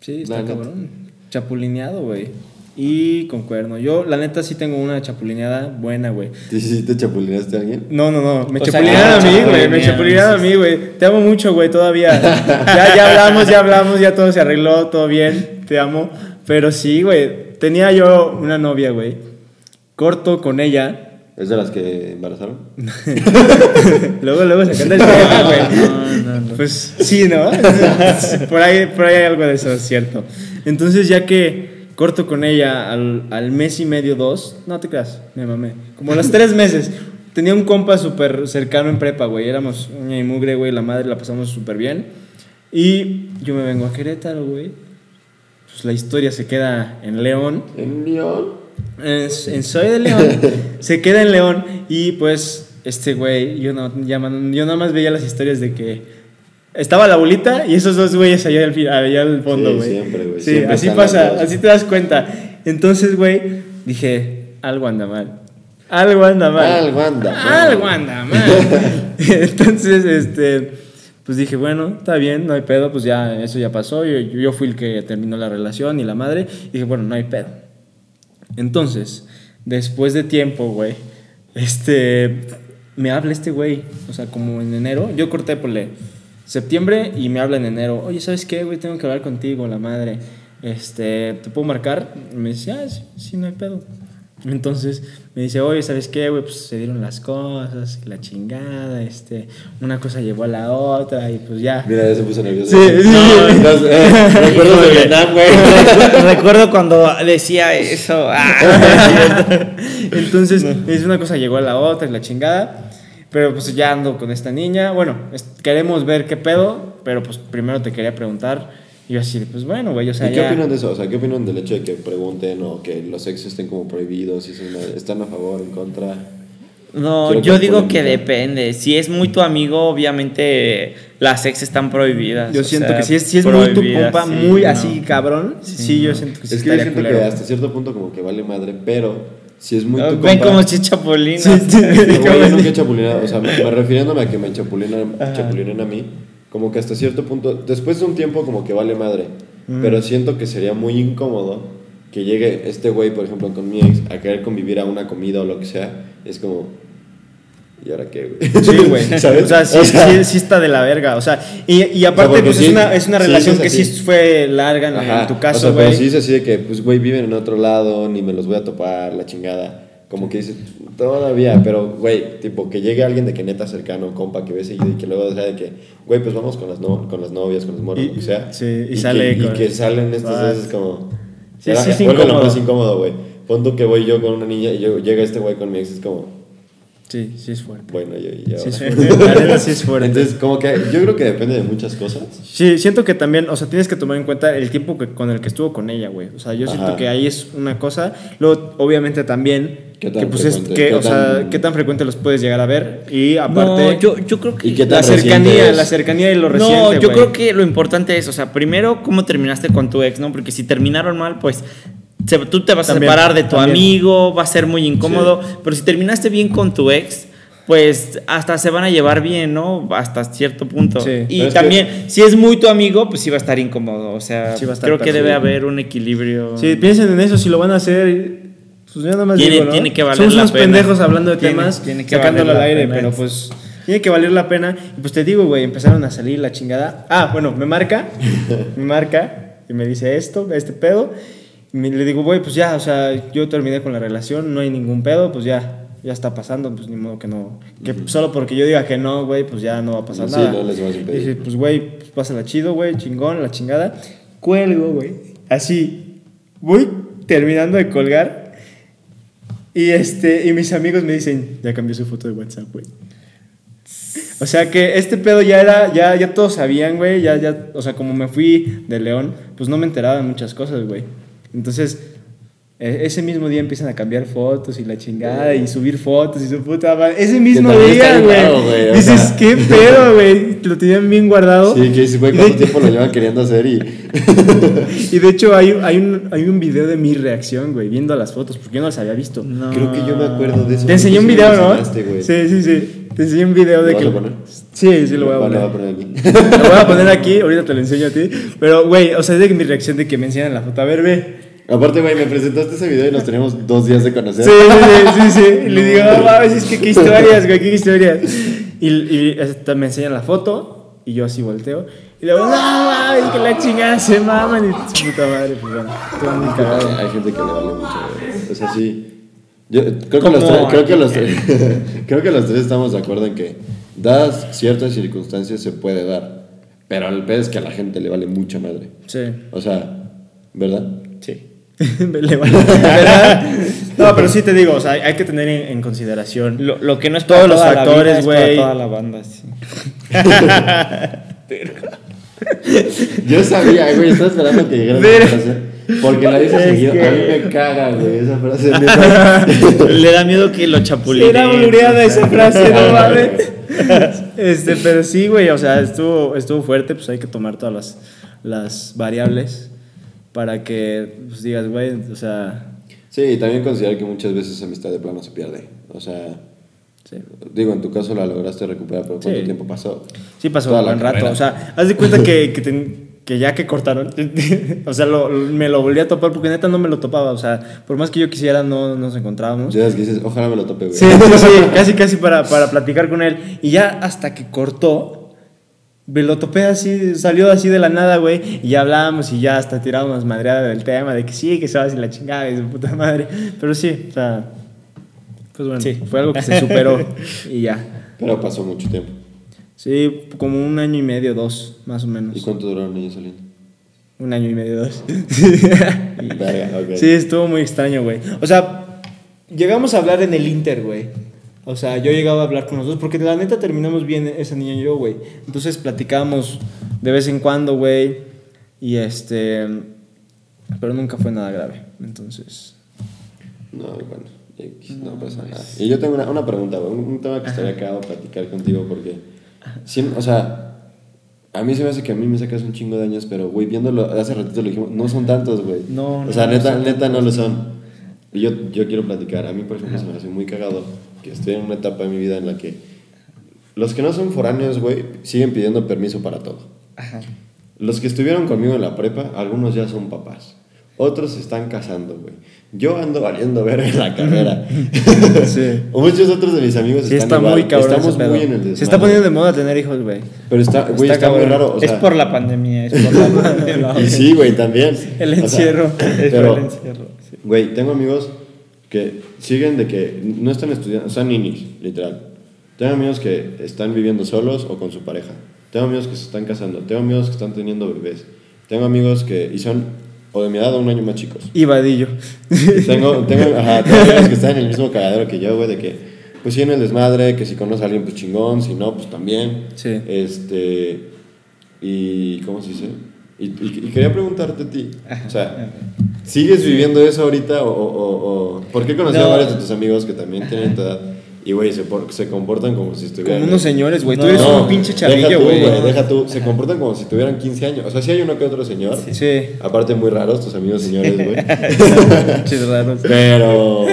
Sí, está La neta. cabrón. Chapulineado, güey. Y con cuerno. Yo, la neta, sí tengo una chapulineada buena, güey. ¿Sí, sí te chapulineaste a alguien? No, no, no. Me chapulinearon a mí, güey. Me chapulinearon, chapulinearon a mí, güey. Te amo mucho, güey, todavía. Ya, ya hablamos, ya hablamos, ya todo se arregló, todo bien. Te amo. Pero sí, güey. Tenía yo una novia, güey. Corto con ella. ¿Es de las que embarazaron? Luego, luego sacando el tema, güey. No, no, no. Pues sí, ¿no? por, ahí, por ahí hay algo de eso, es cierto. Entonces, ya que, corto con ella al, al mes y medio, dos. No te creas, me mamé. Como a los tres meses. Tenía un compa súper cercano en prepa, güey. Éramos uña y mugre, güey. La madre la pasamos súper bien. Y yo me vengo a Querétaro, güey. Pues la historia se queda en León. En León. Es- en Soy de León. se queda en León. Y pues, este güey, yo, no, ya yo nada más veía las historias de que estaba la bolita y esos dos güeyes allá al, allá al fondo, Sí, güey. siempre, güey, Sí, siempre así pasa, así te das cuenta. Entonces, güey, dije, algo anda mal. Algo anda mal. Algo anda mal. Algo anda mal. Entonces, este, pues dije, bueno, está bien, no hay pedo, pues ya, eso ya pasó. Yo, yo fui el que terminó la relación y la madre. Y dije, bueno, no hay pedo. Entonces, después de tiempo, güey, este, me habla este güey, o sea, como en enero, yo corté por septiembre y me habla en enero, oye, ¿sabes qué, güey? Tengo que hablar contigo, la madre, este, ¿te puedo marcar? Y me dice, ah, sí, sí, no hay pedo. Entonces me dice, oye, ¿sabes qué, güey? Pues se dieron las cosas, la chingada, este, una cosa llevó a la otra y pues ya. Mira, ya se puso nervioso. Sí, sí. No, no, eh, recuerdos de. Vietnam, güey. Recuerdo cuando decía eso. ah. Entonces, me dice una cosa llegó a la otra y la chingada. Pero pues ya ando con esta niña. Bueno, es- queremos ver qué pedo. Pero pues primero te quería preguntar. Y yo así, pues bueno, güey, o sea, ¿Y qué ya- opinan de eso? O sea, ¿qué opinan del hecho de que pregunten o que los sexos estén como prohibidos? Y ¿Están a favor, en contra? No, Quiero yo que digo que depende. Si es muy tu amigo, obviamente las ex están prohibidas. Yo siento sea, que si es, si es muy tu compa, sí, muy no. así cabrón, sí, sí, yo siento que sí Es que yo siento que culero. hasta cierto punto como que vale madre, pero si es muy Ah, tu Ven compa- como si chapulina. Sí, sí, yo nunca he chapulinado, o sea, me, me refiriéndome a que me chapulinan, chapulinan a mí, como que hasta cierto punto, después de un tiempo como que vale madre, pero siento que sería muy incómodo que llegue este güey, por ejemplo, con mi ex, a querer convivir a una comida o lo que sea, es como, ¿y ahora qué, güey? Sí, güey. ¿Sabes? O sea, sí, O sea, sí, sí está de la verga. O sea, y, y aparte, porque pues sí- es, una, es una relación es que sí fue larga en, en tu o caso, sea, güey. pero sí es así de que, pues, güey, viven en otro lado, ni me los voy a topar, la chingada. Como que dices, todavía, pero, güey, tipo, que llegue alguien de que neta cercano, compa, que ve seguido y que luego sea de que, güey, pues vamos con las, no, con las novias, con los morros, Y- lo que sea. sí, y que- sale y con- que salen estas veces como... Sí, sí, es vuelve lo más incómodo, güey. Pon que voy yo con una niña y yo, llega este güey con mi ex, es como, Sí, sí es fuerte. bueno, yo y yo. Sí es fuerte. La neta sí es fuerte. Entonces, como que yo creo que depende de muchas cosas. Sí, siento que también, o sea, tienes que tomar en cuenta el tiempo que, con el que estuvo con ella, güey. O sea, yo siento que ahí es una cosa. Luego, obviamente también, ¿Qué tan que pues es frecuente? que, ¿Qué o sea, tan- qué tan frecuente los puedes llegar a ver. Y aparte, No, yo, yo creo que. ¿Y qué la cercanía, es? la cercanía y lo reciente, No, yo creo que lo importante es, o sea, primero, cómo terminaste con tu ex, ¿no? Porque si terminaron mal, pues se- tú te vas También, a separar de tu también. amigo, va a ser muy incómodo. Pero si terminaste bien con tu ex, pues hasta se van a llevar bien, ¿no? Hasta cierto punto. Sí. Y también, si es muy tu amigo, pues sí va a estar incómodo. O sea, Sí va a estar creo que debe haber un equilibrio. Sí, piensen en eso, si lo van a hacer, pues yo nada más Tiene- digo, ¿no? tiene que valer Somos la unos pena. pendejos hablando de Tiene- temas, tiene que sacándolo al aire, pena. pero pues tiene que valer la pena. Y pues te digo, güey, empezaron a salir la chingada. Ah, bueno, me marca, me marca y me dice esto, este pedo. Y le digo, güey, pues ya, o sea, yo terminé con la relación, no hay ningún pedo, pues ya. Ya está pasando, pues ni modo que no. Que solo porque yo diga que no, güey, pues ya no va a pasar Sí, nada. no les vas a impedir. Dije, pues güey, pues pásala chido, güey, chingón, la chingada. Cuelgo, güey. Así. Voy terminando de colgar. Y este, y mis amigos me dicen, ya cambió su foto de WhatsApp, güey. O sea que este pedo ya era, ya, ya todos sabían, güey, ya, ya, o sea, como me fui de León, pues no me enteraba de muchas cosas, güey. Entonces, e- ese mismo día empiezan a cambiar fotos y la chingada y subir fotos y su puta madre. Ese mismo día, güey. o Dices, sea. qué pedo, güey. Lo tenían bien guardado. Sí, que dices, güey, ¿cuánto tiempo lo llevan queriendo hacer? Y Y de hecho hay, hay, un, hay un video de mi reacción, güey, viendo las fotos, porque yo no las había visto. No. creo que yo me acuerdo de eso. Te enseñé un video, ¿no? Sí, sí, sí. Te enseñé un video de ¿Lo que... Sí, sí lo voy a Lo poner. aquí. Lo voy a poner aquí, ahorita te lo enseño a ti. Pero, güey, o sea, es de mi reacción de que me enseñan la foto. A ver, ve. Aparte, güey, me presentaste ese video y nos teníamos dos días de conocer. Sí, sí, sí, sí. Y le digo, no mames, es que qué historias, güey, qué historias. Y, y me enseñan la foto y yo así volteo. Y le digo, no mames, que la chingada se maman y su puta madre, pues bueno, estoy muy cagado. Hay gente que le vale mucho, güey. O sea, sí. Yo creo que, ¿Cómo? los tres, creo, que los tres, creo que los tres estamos de acuerdo en que, dadas ciertas circunstancias, se puede dar. Pero el pedo es que a la gente le vale mucha madre. Sí, O sea, ¿verdad? sí. Le vale, ¿verdad? No, pero sí te digo, o sea, hay que tener en, en consideración. Lo, lo que no es Todos para los toda la factores, vida, es para güey. toda la banda, sí. Yo sabía, güey, estaba esperando que llegara Pero- esa frase. Porque la dice seguido. que- A mí me caga, güey, esa frase. Le da miedo que lo chapuline. Era blureada esa frase, no mames. Este, pero sí, güey, o sea, estuvo, estuvo fuerte, pues hay que tomar todas las, las variables para que pues, digas, güey, o sea, Sí, y también considerar que muchas veces amistad de plano se pierde. O sea, sí. digo, en tu caso la lograste recuperar, pero ¿cuánto Sí. tiempo pasó? Sí pasó un buen rato. carrera. O sea, haz de cuenta que, que, ten- que ya que cortaron, o sea, lo- me lo volví a topar porque neta no me lo topaba. O sea, por más que yo quisiera, no nos encontrábamos. Ya es que dices, ojalá me lo tope, güey. Sí, sí, sí, casi, casi para, para platicar con él. Y ya hasta que cortó, me lo topé así, salió así de la nada, güey. Y ya hablábamos y ya hasta tirábamos madreada del tema, de que sí, que se va así la chingada y su puta madre. Pero sí, o sea, pues bueno, Sí. fue algo que se superó y ya. Pero pasó mucho tiempo. Sí, como un año y medio, dos, más o menos. ¿Y cuánto duraron ellos saliendo? Un año y medio, dos. Verga, ok. Sí, estuvo muy extraño, güey. O sea, llegamos a hablar en el Inter, güey. O sea, yo llegaba a hablar con los dos porque la neta terminamos bien esa niña y yo, güey. Entonces platicábamos de vez en cuando, güey. Y este. Pero nunca fue nada grave. Entonces. No, bueno, no, pasa nada. Y yo tengo una, una pregunta, güey, un, un tema que estaría acabado platicar contigo porque, sí, o sea, a mí se me hace que a mí me sacas un chingo de años, pero, güey, viéndolo, hace ratito lo dijimos, no son tantos, güey. No, O sea, no, neta, no neta no lo son. Y yo, yo quiero platicar, a mí, por ejemplo, se me hace muy cagado que estoy en una etapa de mi vida en la que los que no son foráneos, güey, siguen pidiendo permiso para todo. Los que estuvieron conmigo en la prepa, algunos ya son papás. Otros se están casando, güey. Yo ando valiendo ver en la carrera. Sí. o muchos otros de mis amigos Sí, están está igual. muy cabrón. Estamos muy en el desmadre. Se está poniendo de moda tener hijos, güey. Pero está, güey, Está está, muy raro. o es por la pandemia, es por la pandemia. Y sí, güey, también. El O sea, encierro. Es pero, por el encierro. sí. Güey, tengo amigos que siguen de que no están estudiando, son ninis, literal. Tengo amigos que están viviendo solos o con su pareja. Tengo amigos que se están casando. Tengo amigos que están teniendo bebés. Tengo amigos que, y son o de mi edad o un año más chicos. Y vadillo. Y tengo, tengo, ajá, tengo que están en el mismo cagadero que yo, güey, de que, pues sí, en el desmadre, que si conoce a alguien, pues chingón, si no, pues también. Sí. Este, y, ¿cómo se dice? Y, y- y quería preguntarte a ti, o sea, ¿sigues viviendo eso ahorita o, o, o- por qué conocí a varios de tus amigos que también tienen tu edad y, güey, se, por- se comportan como si estuvieran... Como unos señores, güey. Tú eres No, un pinche deja chavillo, tú, güey. Deja tú, se comportan como si tuvieran 15 años. O sea, sí hay uno que otro señor. Sí. Aparte, muy raros tus amigos señores, güey. Pinches raros. Pero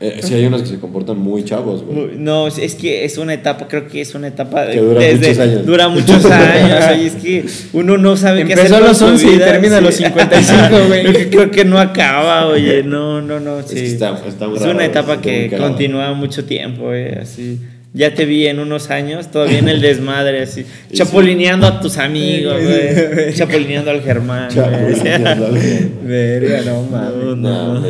eh, sí hay unos que se comportan muy chavos, güey. No, es que es una etapa, creo que es una etapa de- Que dura muchos años. Dura muchos años, oye, es que uno no sabe qué hacer Empezó a los su 11 y vida, termina a sí. los 55, güey. Creo que- no acaba, oye, no, no, no, sí. que está- está muy es raro, una etapa que continúa mucho tiempo, güey, así. Ya te vi en unos años, todavía en el desmadre, así, chapulineando a tus amigos, güey, chapulineando al Germán. Chapulineando al Germán. Verga, no mames. No, No.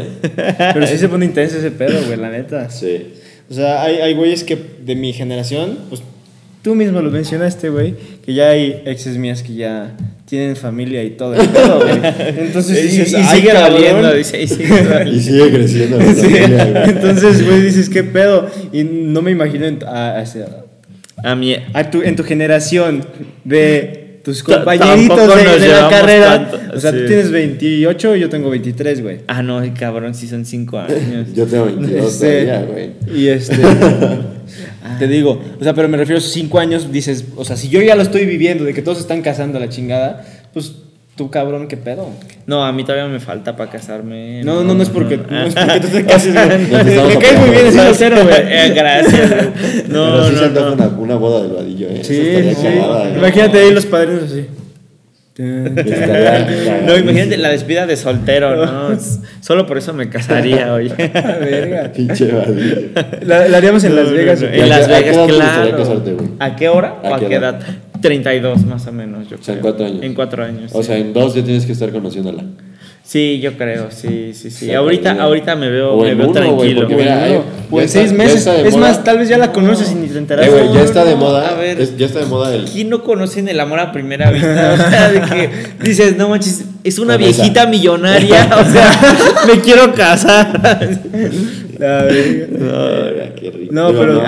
Pero sí se pone intenso ese pedo, güey, la neta. Sí. O sea, hay, hay güeyes que de mi generación, pues tú mismo lo mencionaste, güey, que ya hay exes mías que ya tienen familia y todo el pedo, güey. Entonces Y, dices, y "Ay, sigue cabrón". valiendo, dice, y sigue valiendo. Y sigue creciendo la Sí. familia, güey. Entonces, güey, dices, ¿qué pedo? Y no me imagino en, a- a- A mí, a tu, en tu generación de tus compañeritos de, la carrera. tanto, o sea, sí. tú tienes 28 y yo tengo 23, güey. ah, no, cabrón, sí son cinco años. Yo tengo 22 Este, todavía, güey. Y este. te digo, o sea, pero me refiero a esos cinco años, dices, o sea, si yo ya lo estoy viviendo, de que todos se están casando a la chingada, pues tú, cabrón, ¿qué pedo? No, a mí todavía me falta para casarme. No, no, no es porque, no es porque tú te cases, No güey. Me caes muy bien apoyando. siendo cero, güey. Eh, gracias. güey. No, Pero sí se no, antoja no. Una, una boda del vadillo, ¿eh? Sí, sí. güey. Imagínate ahí los padrinos así. No, imagínate la despida de soltero, ¿no? Solo por eso me casaría, oye. Verga. Pinche vadillo. La, la haríamos en No, Las no, Vegas. no, ¿o ¿Y qué? a En Las qué- a qué Vegas, claro. ¿A qué hora ¿A o a qué qué edad? Edad? 32 más o menos, yo O sea, en creo. cuatro años. En cuatro años. O sí. sea, en dos ya tienes que estar conociéndola. Sí, yo creo, sí, sí, sí. Ahorita, ahorita me veo, O me en veo uno, tranquilo. en mira, uno, eh, en está- seis meses. Es más, tal vez ya la conoces y ni te enteras. Eh, ya está de moda. a ver. es- ya está de moda el. ¿Quién no conocen el amor a primera vista? O sea, de que dices, no manches, es una viejita millonaria, o sea, me quiero casar. La verga. Verga, qué rico. No, pero.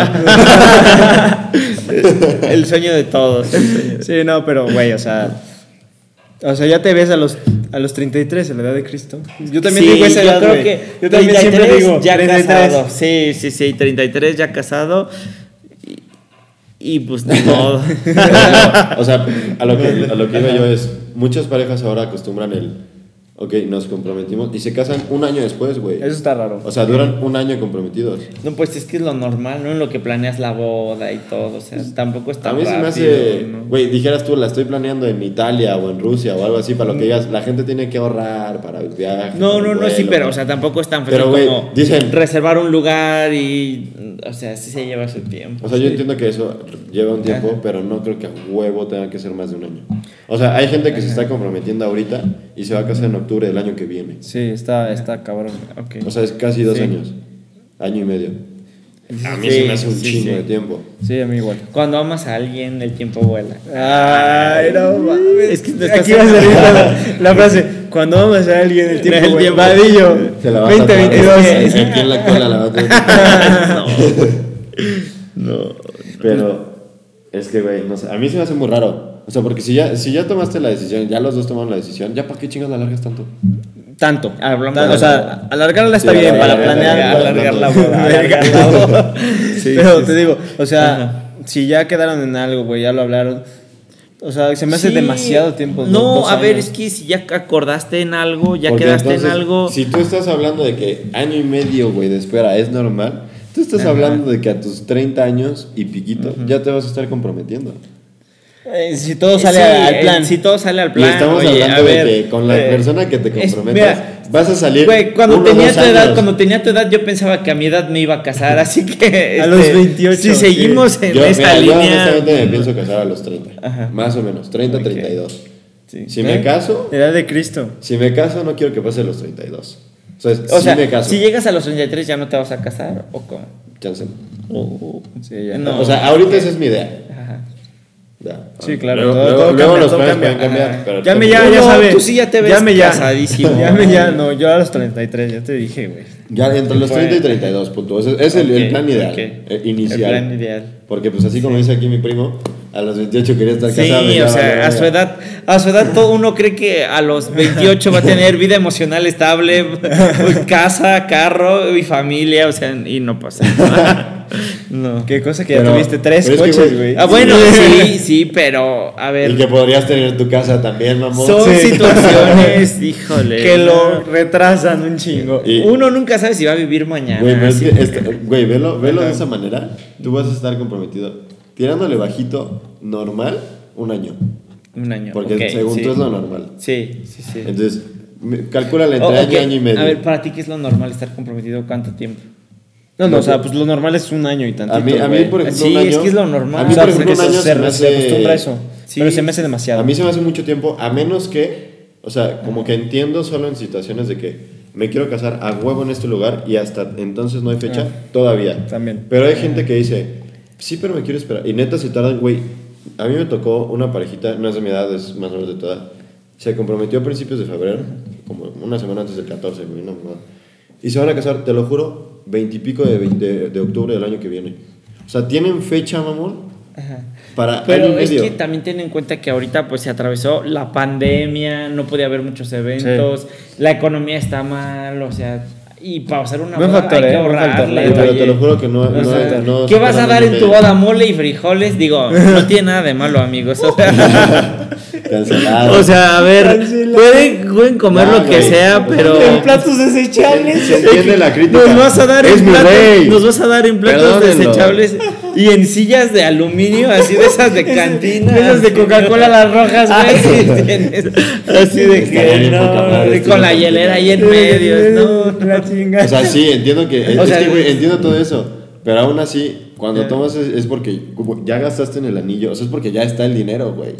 El sueño de todos. sí, no, pero, güey, o sea. O sea, ya te ves a los, a los 33, en la edad de Cristo. Yo también Sí, digo esa yo edad, creo que Yo también siempre 33 digo. ya 33. casado. Sí, sí, sí, 33 ya casado. Y, y pues ni modo. o sea, a lo, que, a lo que iba yo es, muchas parejas ahora acostumbran el, ok, nos comprometimos y se casan un año después, güey. Eso está raro. O sea, duran un año comprometidos. No, pues es que es lo normal, ¿no? En lo que planeas la boda y todo. O sea, tampoco está A mí se me hace, güey, dijeras tú, la estoy planeando en Italia o en Rusia o algo así, para lo que digas, la gente tiene que ahorrar para el viaje. No, no, no, sí, pero, o sea, tampoco es tan fácil Pero, güey, como dicen- reservar un lugar y, o sea, sí se lleva su tiempo. O sea, yo entiendo que eso lleva un tiempo, pero no creo que a huevo tenga que ser más de un año. O sea, hay gente que se está comprometiendo ahorita y se va a casar en octubre del año que viene. Sí, está, está cabrón. Ok. O sea, es casi dos Sí. años. Año y medio. A mí Sí, se me hace un sí, chingo sí. de tiempo. Sí, a mí igual. Cuando amas a alguien, el tiempo vuela. Ay, no mames. Es que te estás Aquí va a salir la, la frase. Cuando amas a alguien, el tiempo. El tiempo. Vadillo. Se la vas a 2022. Es que- Aquí en la cola la a No. Pero es que, güey, no sé. A mí se me hace muy raro. O sea, porque si ya, si ya tomaste la decisión, ya los dos tomaron la decisión, ¿ya para qué chingas la largas tanto? Tanto. Hablamos Tanto, O sea, alargarla está Sí, bien para planear. alargar la alargar. boda. Alargar la boda. Sí, Pero sí, te sí. digo, o sea, Ajá. si ya quedaron en algo, güey, ya lo hablaron. O sea, se me hace Sí. demasiado tiempo. No, dos a ver, es que si ya acordaste en algo, ya Porque quedaste en algo. Si tú estás hablando de que año y medio, güey, de espera es normal, tú estás Ajá. hablando de que a tus 30 años y piquito ya te vas a estar comprometiendo. Eh, si todo sale Sí, al eh, plan. Si todo sale al Y plan. estamos oye, hablando ver, de que con la eh, persona que te es- comprometas mira, vas a salir. Güey, cuando uno tenía dos tu edad, años. cuando tenía tu edad, yo pensaba que a mi edad me iba a casar, así que A este, los 28, Si seguimos sí. en Yo, esa mira, yo línea. honestamente me pienso casar a los 30. Ajá. Más o menos, 30, Ok. 32. Sí. Si ¿Eh? me caso, Edad de Cristo. si me caso no quiero que pase los 32. O sea, O si sea, me caso. si llegas a los 33 ya no te vas a casar o cómo? chance. O- Sí, ya. No. O sea, ahorita esa es mi idea. Ya. Sí, claro, Luego, todo- luego- todo luego cambia, los planes pueden cambiar. Pero Ya me ya, ya no, sabes. tú sí ya te ves Llame ya. casadísimo. Llame ya, no, yo a los 33, ya te dije, güey. Ya entre los 30 y 32 puntos. Ese es el, el Ok, plan ideal. ok. eh, inicial. El plan ideal. Porque pues así como dice aquí mi primo, a los 28 quería estar Sí, casado. ya o sea, a su edad, a su edad todo uno cree que a los 28 va a tener vida emocional estable, casa, carro y familia, o sea, y no pasa. nada. No. Qué cosa que ya Pero- tuviste tres coches, güey. Ah, bueno, sí, sí, pero a Y ver, que podrías tener tu casa también, mamón. son Sí. situaciones, híjole. Que lo retrasan un chingo. Y- Uno nunca sabe si va a vivir mañana. Güey, es que güey, velo, velo de esa manera. Tú vas a estar comprometido. Tirándole bajito, normal, un año. Un año. Porque ok, según sí. tú es lo normal. Sí, sí, sí. Entonces, Oh, entre ok. año y año y medio. A ver, para ti, ¿qué es lo normal estar comprometido? ¿Cuánto tiempo? No, no, o sea, pues lo normal es un año y tantito. a mí, a mí por ejemplo, Sí, un año. es que es lo normal. A mí, por ejemplo, un se, año se me se hace- acostumbra a eso. Sí. Pero se me hace demasiado. A mí se me hace mucho tiempo, a menos que, o sea, como que entiendo solo en situaciones de que me quiero casar a huevo en este lugar y hasta entonces no hay fecha, todavía. También. Pero hay gente que dice, sí, pero me quiero esperar. Y neta se tardan, güey. A mí me tocó una parejita, no es de mi edad, es más o menos de toda. Se comprometió a principios de febrero, como una semana antes del 14, güey, no, no. Y se van a casar, te lo juro, veintipico de, de, de octubre del año que viene. O sea, tienen fecha, mamón, Ajá. para Pero es medio. que también ten en cuenta que ahorita pues se atravesó la pandemia, no podía haber muchos eventos, la economía está mal, o sea, y para hacer una boda factor, hay que ahorrarle, pero te lo juro que no, no, sea, no ¿Qué vas a dar en tu boda? Mole y frijoles. Digo, no tiene nada de malo, amigos. O sea, Cancelado. o sea, a ver, pueden, pueden comer lo que güey. sea, pero. En platos desechables. Se entiende la crítica. Nos vas a dar Es en platos, nos vas a dar en platos Perdónenlo. desechables y en sillas de aluminio, así de esas de cantina. Esas de Coca-Cola, las rojas, Ah, güey. así de que no, con no la hielera ahí en medio, no. O sea, sí, entiendo que. Es, O sea, es que, güey, entiendo todo eso. Pero aún así, cuando tomas es, es porque ya gastaste en el anillo. O sea, es porque ya está el dinero, güey.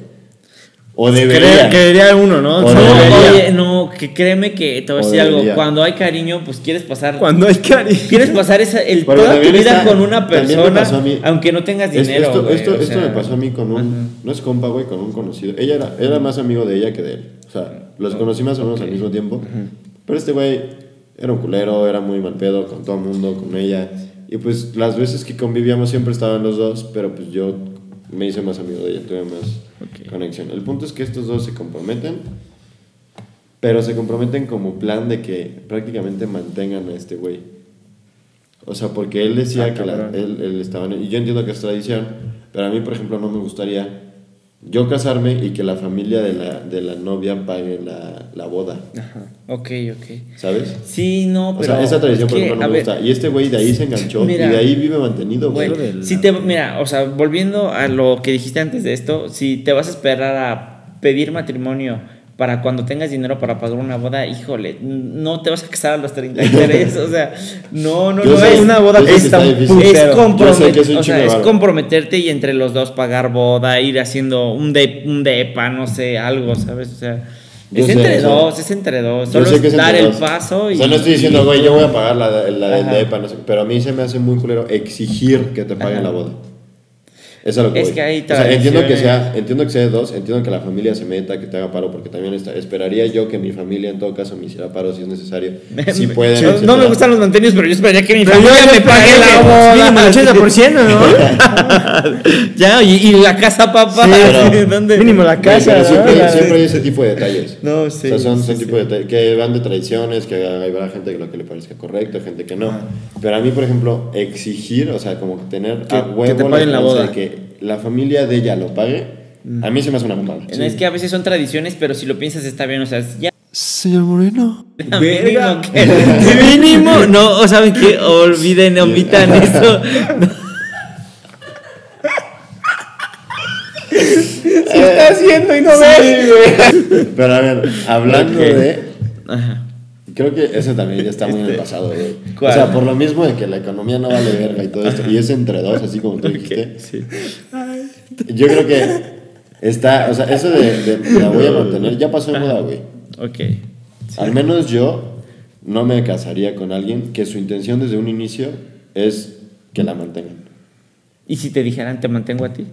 O debería. Cree- Creería uno, ¿no? O No, oye, no, que créeme que te voy a decir algo. Cuando hay cariño, pues quieres pasar. Cuando hay cariño. Quieres pasar esa, el, Pero toda tu vida está- con una persona, pasó a mí. aunque no tengas Es- dinero. esto güey, esto, esto sea, me pasó a mí con un. ajá. No es compa, güey, con un conocido. Ella era, era más amigo de ella que de él. O sea, los conocí más o menos al mismo tiempo. Pero este güey era un culero, era muy mal pedo con todo el mundo, con ella. Y pues las veces que convivíamos siempre estaban los dos, pero pues yo me hice más amigo de ella, tuve más conexión. El punto es que estos dos se comprometen, pero se comprometen como plan de que prácticamente mantengan a este güey. O sea, porque él decía Ah, que la- él, él estaba en... Y yo entiendo que es tradición, pero a mí, por ejemplo, no me gustaría yo casarme y que la familia de la, de la novia pague la, la boda, Ajá. Ok, ok. ¿sabes? Sí, no, O pero. sea, esa tradición, por es que, ejemplo, no me ver, gusta. Y este güey de ahí se enganchó Mira. y de ahí vive mantenido, güey. Si te, mira, o sea, volviendo a lo que dijiste antes de esto, si te vas a esperar a pedir matrimonio para cuando tengas dinero para pagar una boda, híjole, no te vas a casar a los 33, o sea, no, no, Yo no sé, es una boda es, compromet- que es un o sea, es comprometerte y entre los dos pagar boda, ir haciendo un, de, un depa, no sé, algo, ¿sabes? O sea, es entre dos, es entre dos. Solo es es dar el dos. paso y. O sea, no estoy diciendo, güey, yo voy a pagar la, la del. DEPA, no sé, pero a mí se me hace muy culero exigir que te paguen Ajá. la boda. Eso es lo que Es voy. que hay o sea, entiendo que sea, entiendo que sea de dos, entiendo que la familia se meta, que te haga paro, porque también está, esperaría yo que mi familia en todo caso me hiciera paro si es necesario. Si pueden. no, no me gustan los mantenidos, pero yo esperaría que mi Pero familia yo me pague la boda. Mínimo el 80%, ¿no? ya, y, y la casa, papá. Sí, ¿Dónde? Mínimo la casa, pero ¿no? siempre, La- siempre hay ese tipo de detalles. No, sí, O sea, son, sí, son sí. tipo de detalles que van de tradiciones, que habrá gente que lo que le parezca correcto, gente que no. Pero a mí, por ejemplo, exigir, o sea, como que tener Que- a que huevo te paguen la boda. de que la familia de ella lo pague, a mí se me hace una mamada. No, Es que a veces son tradiciones, pero si lo piensas está bien, o sea, ya. Señor Moreno. Verga. Mínimo, que- mínimo, no, o saben que olviden, omitan eso. Se está haciendo y no ves. Pero a ver, hablando de. Ajá. Creo que eso también ya está muy en el pasado, güey. O Este, ¿Cuál? sea, por lo mismo de que la economía no vale verga y todo esto, y es entre dos, así como tú dijiste. Sí. Yo creo que está, o sea, eso de, de la voy a mantener ya pasó de moda, güey. Ok. Al menos yo no me casaría con alguien que su intención desde un inicio es que la mantengan. ¿Y si te dijeran te mantengo a ti?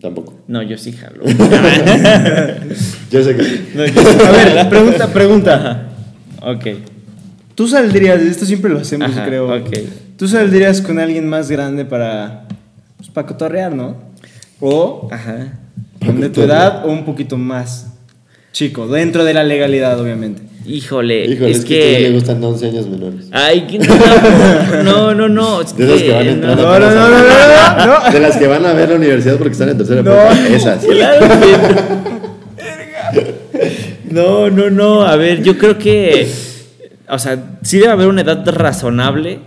Tampoco. No, yo sí jalo. Yo sé que sí. No, yo sí A ver, pregunta, pregunta. Ok. Tú saldrías, esto siempre lo hacemos, Ajá, creo. ok. Tú saldrías con alguien más grande para, pues, para cotorrear, ¿no? O Ajá. de tu edad o un poquito más chico, dentro de la legalidad, obviamente. Híjole, Híjole, es, es, que, a ti que. le gustan 11 años menores. Ay, que no, no, no, no. es De esas que van no. entrando. No, no, no, no, no, no, no. De las que van a ver la universidad porque están en tercera No. prepa. Esas. Claro que no. No, no, no. A ver, yo creo que. O sea, sí debe haber una edad razonable.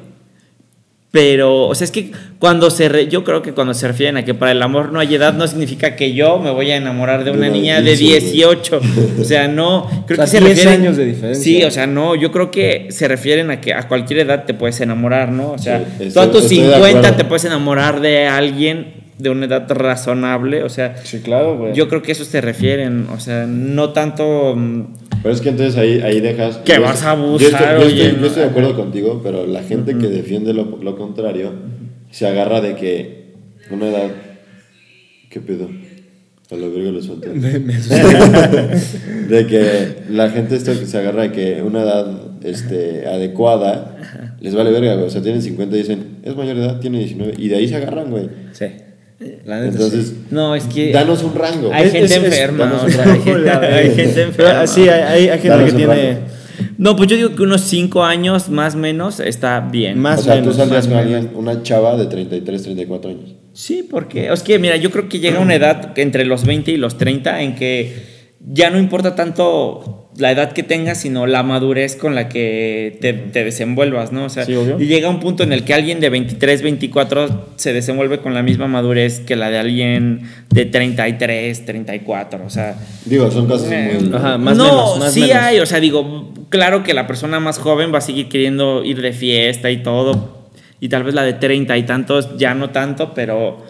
Pero, o sea, es que cuando se. re- yo creo que cuando se refieren a que para el amor no hay edad, no significa que yo me voy a enamorar de una niña de 15, güey. 18. O sea, no. Creo O que se 10 refieren. años de diferencia. Sí, o sea, no. Yo creo que se refieren a que a cualquier edad te puedes enamorar, ¿no? O sea, Sí, tú a tus estoy de 50 acuerdo. te puedes enamorar de alguien de una edad razonable. O sea, Sí, claro, güey. yo creo que eso se refieren, o sea, no tanto. mm, Pero es que entonces ahí, ahí dejas. Que yo- vas a yo abusar, estoy, yo oye, estoy- yo no. estoy de acuerdo contigo, pero la gente que defiende lo, lo contrario se agarra de que una edad. ¿Qué pedo? A la verga lo suelto. de que la gente esto que se agarra de que una edad este, adecuada les vale verga, güey. O sea, tienen 50 y dicen, es mayor de edad, tiene 19. Y de ahí se agarran, güey. Sí. La neta, Entonces, No, es que. danos un rango. Hay Es- gente enferma, hay gente, hay gente Pero, enferma. ah, sí, hay, hay- gente Danos que tiene rango. No, pues yo digo que unos 5 años más o menos está bien. Más o sea, menos, tú saldrías con alguien, una chava de 33, 34 años. Sí, porque es que, mira, yo creo que llega una edad entre los 20 y los 30 en que ya no importa tanto la edad que tengas, sino la madurez con la que te, te desenvuelvas, ¿no? O sea, Sí, obvio. y llega un punto en el que alguien de 23, 24 se desenvuelve con la misma madurez que la de alguien de 33, 34, o sea... Digo, son casos Eh, muy... Ajá, más no, menos, más sí menos. hay, o sea, digo, claro que la persona más joven va a seguir queriendo ir de fiesta y todo, y tal vez la de treinta y tantos ya no tanto, pero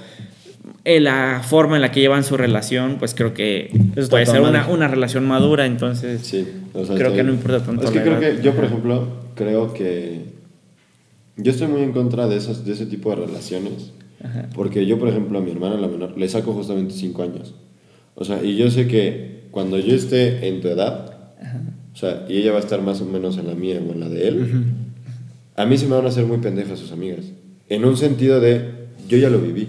eh, la forma en la que llevan su relación, pues creo que Eso puede ser una, una relación madura, entonces Sí, o sea, creo estoy- que no importa tanto Es que la creo edad. que yo, por ejemplo, creo que yo estoy muy en contra de, esas, de ese tipo de relaciones. Porque yo, por ejemplo, a mi hermana, la menor, le saco justamente 5 años. O sea, y yo sé que cuando yo esté en tu edad, o sea, y ella va a estar más o menos en la mía o en la de él, a mí se me van a hacer muy pendejas sus amigas. En un sentido de, yo ya lo viví.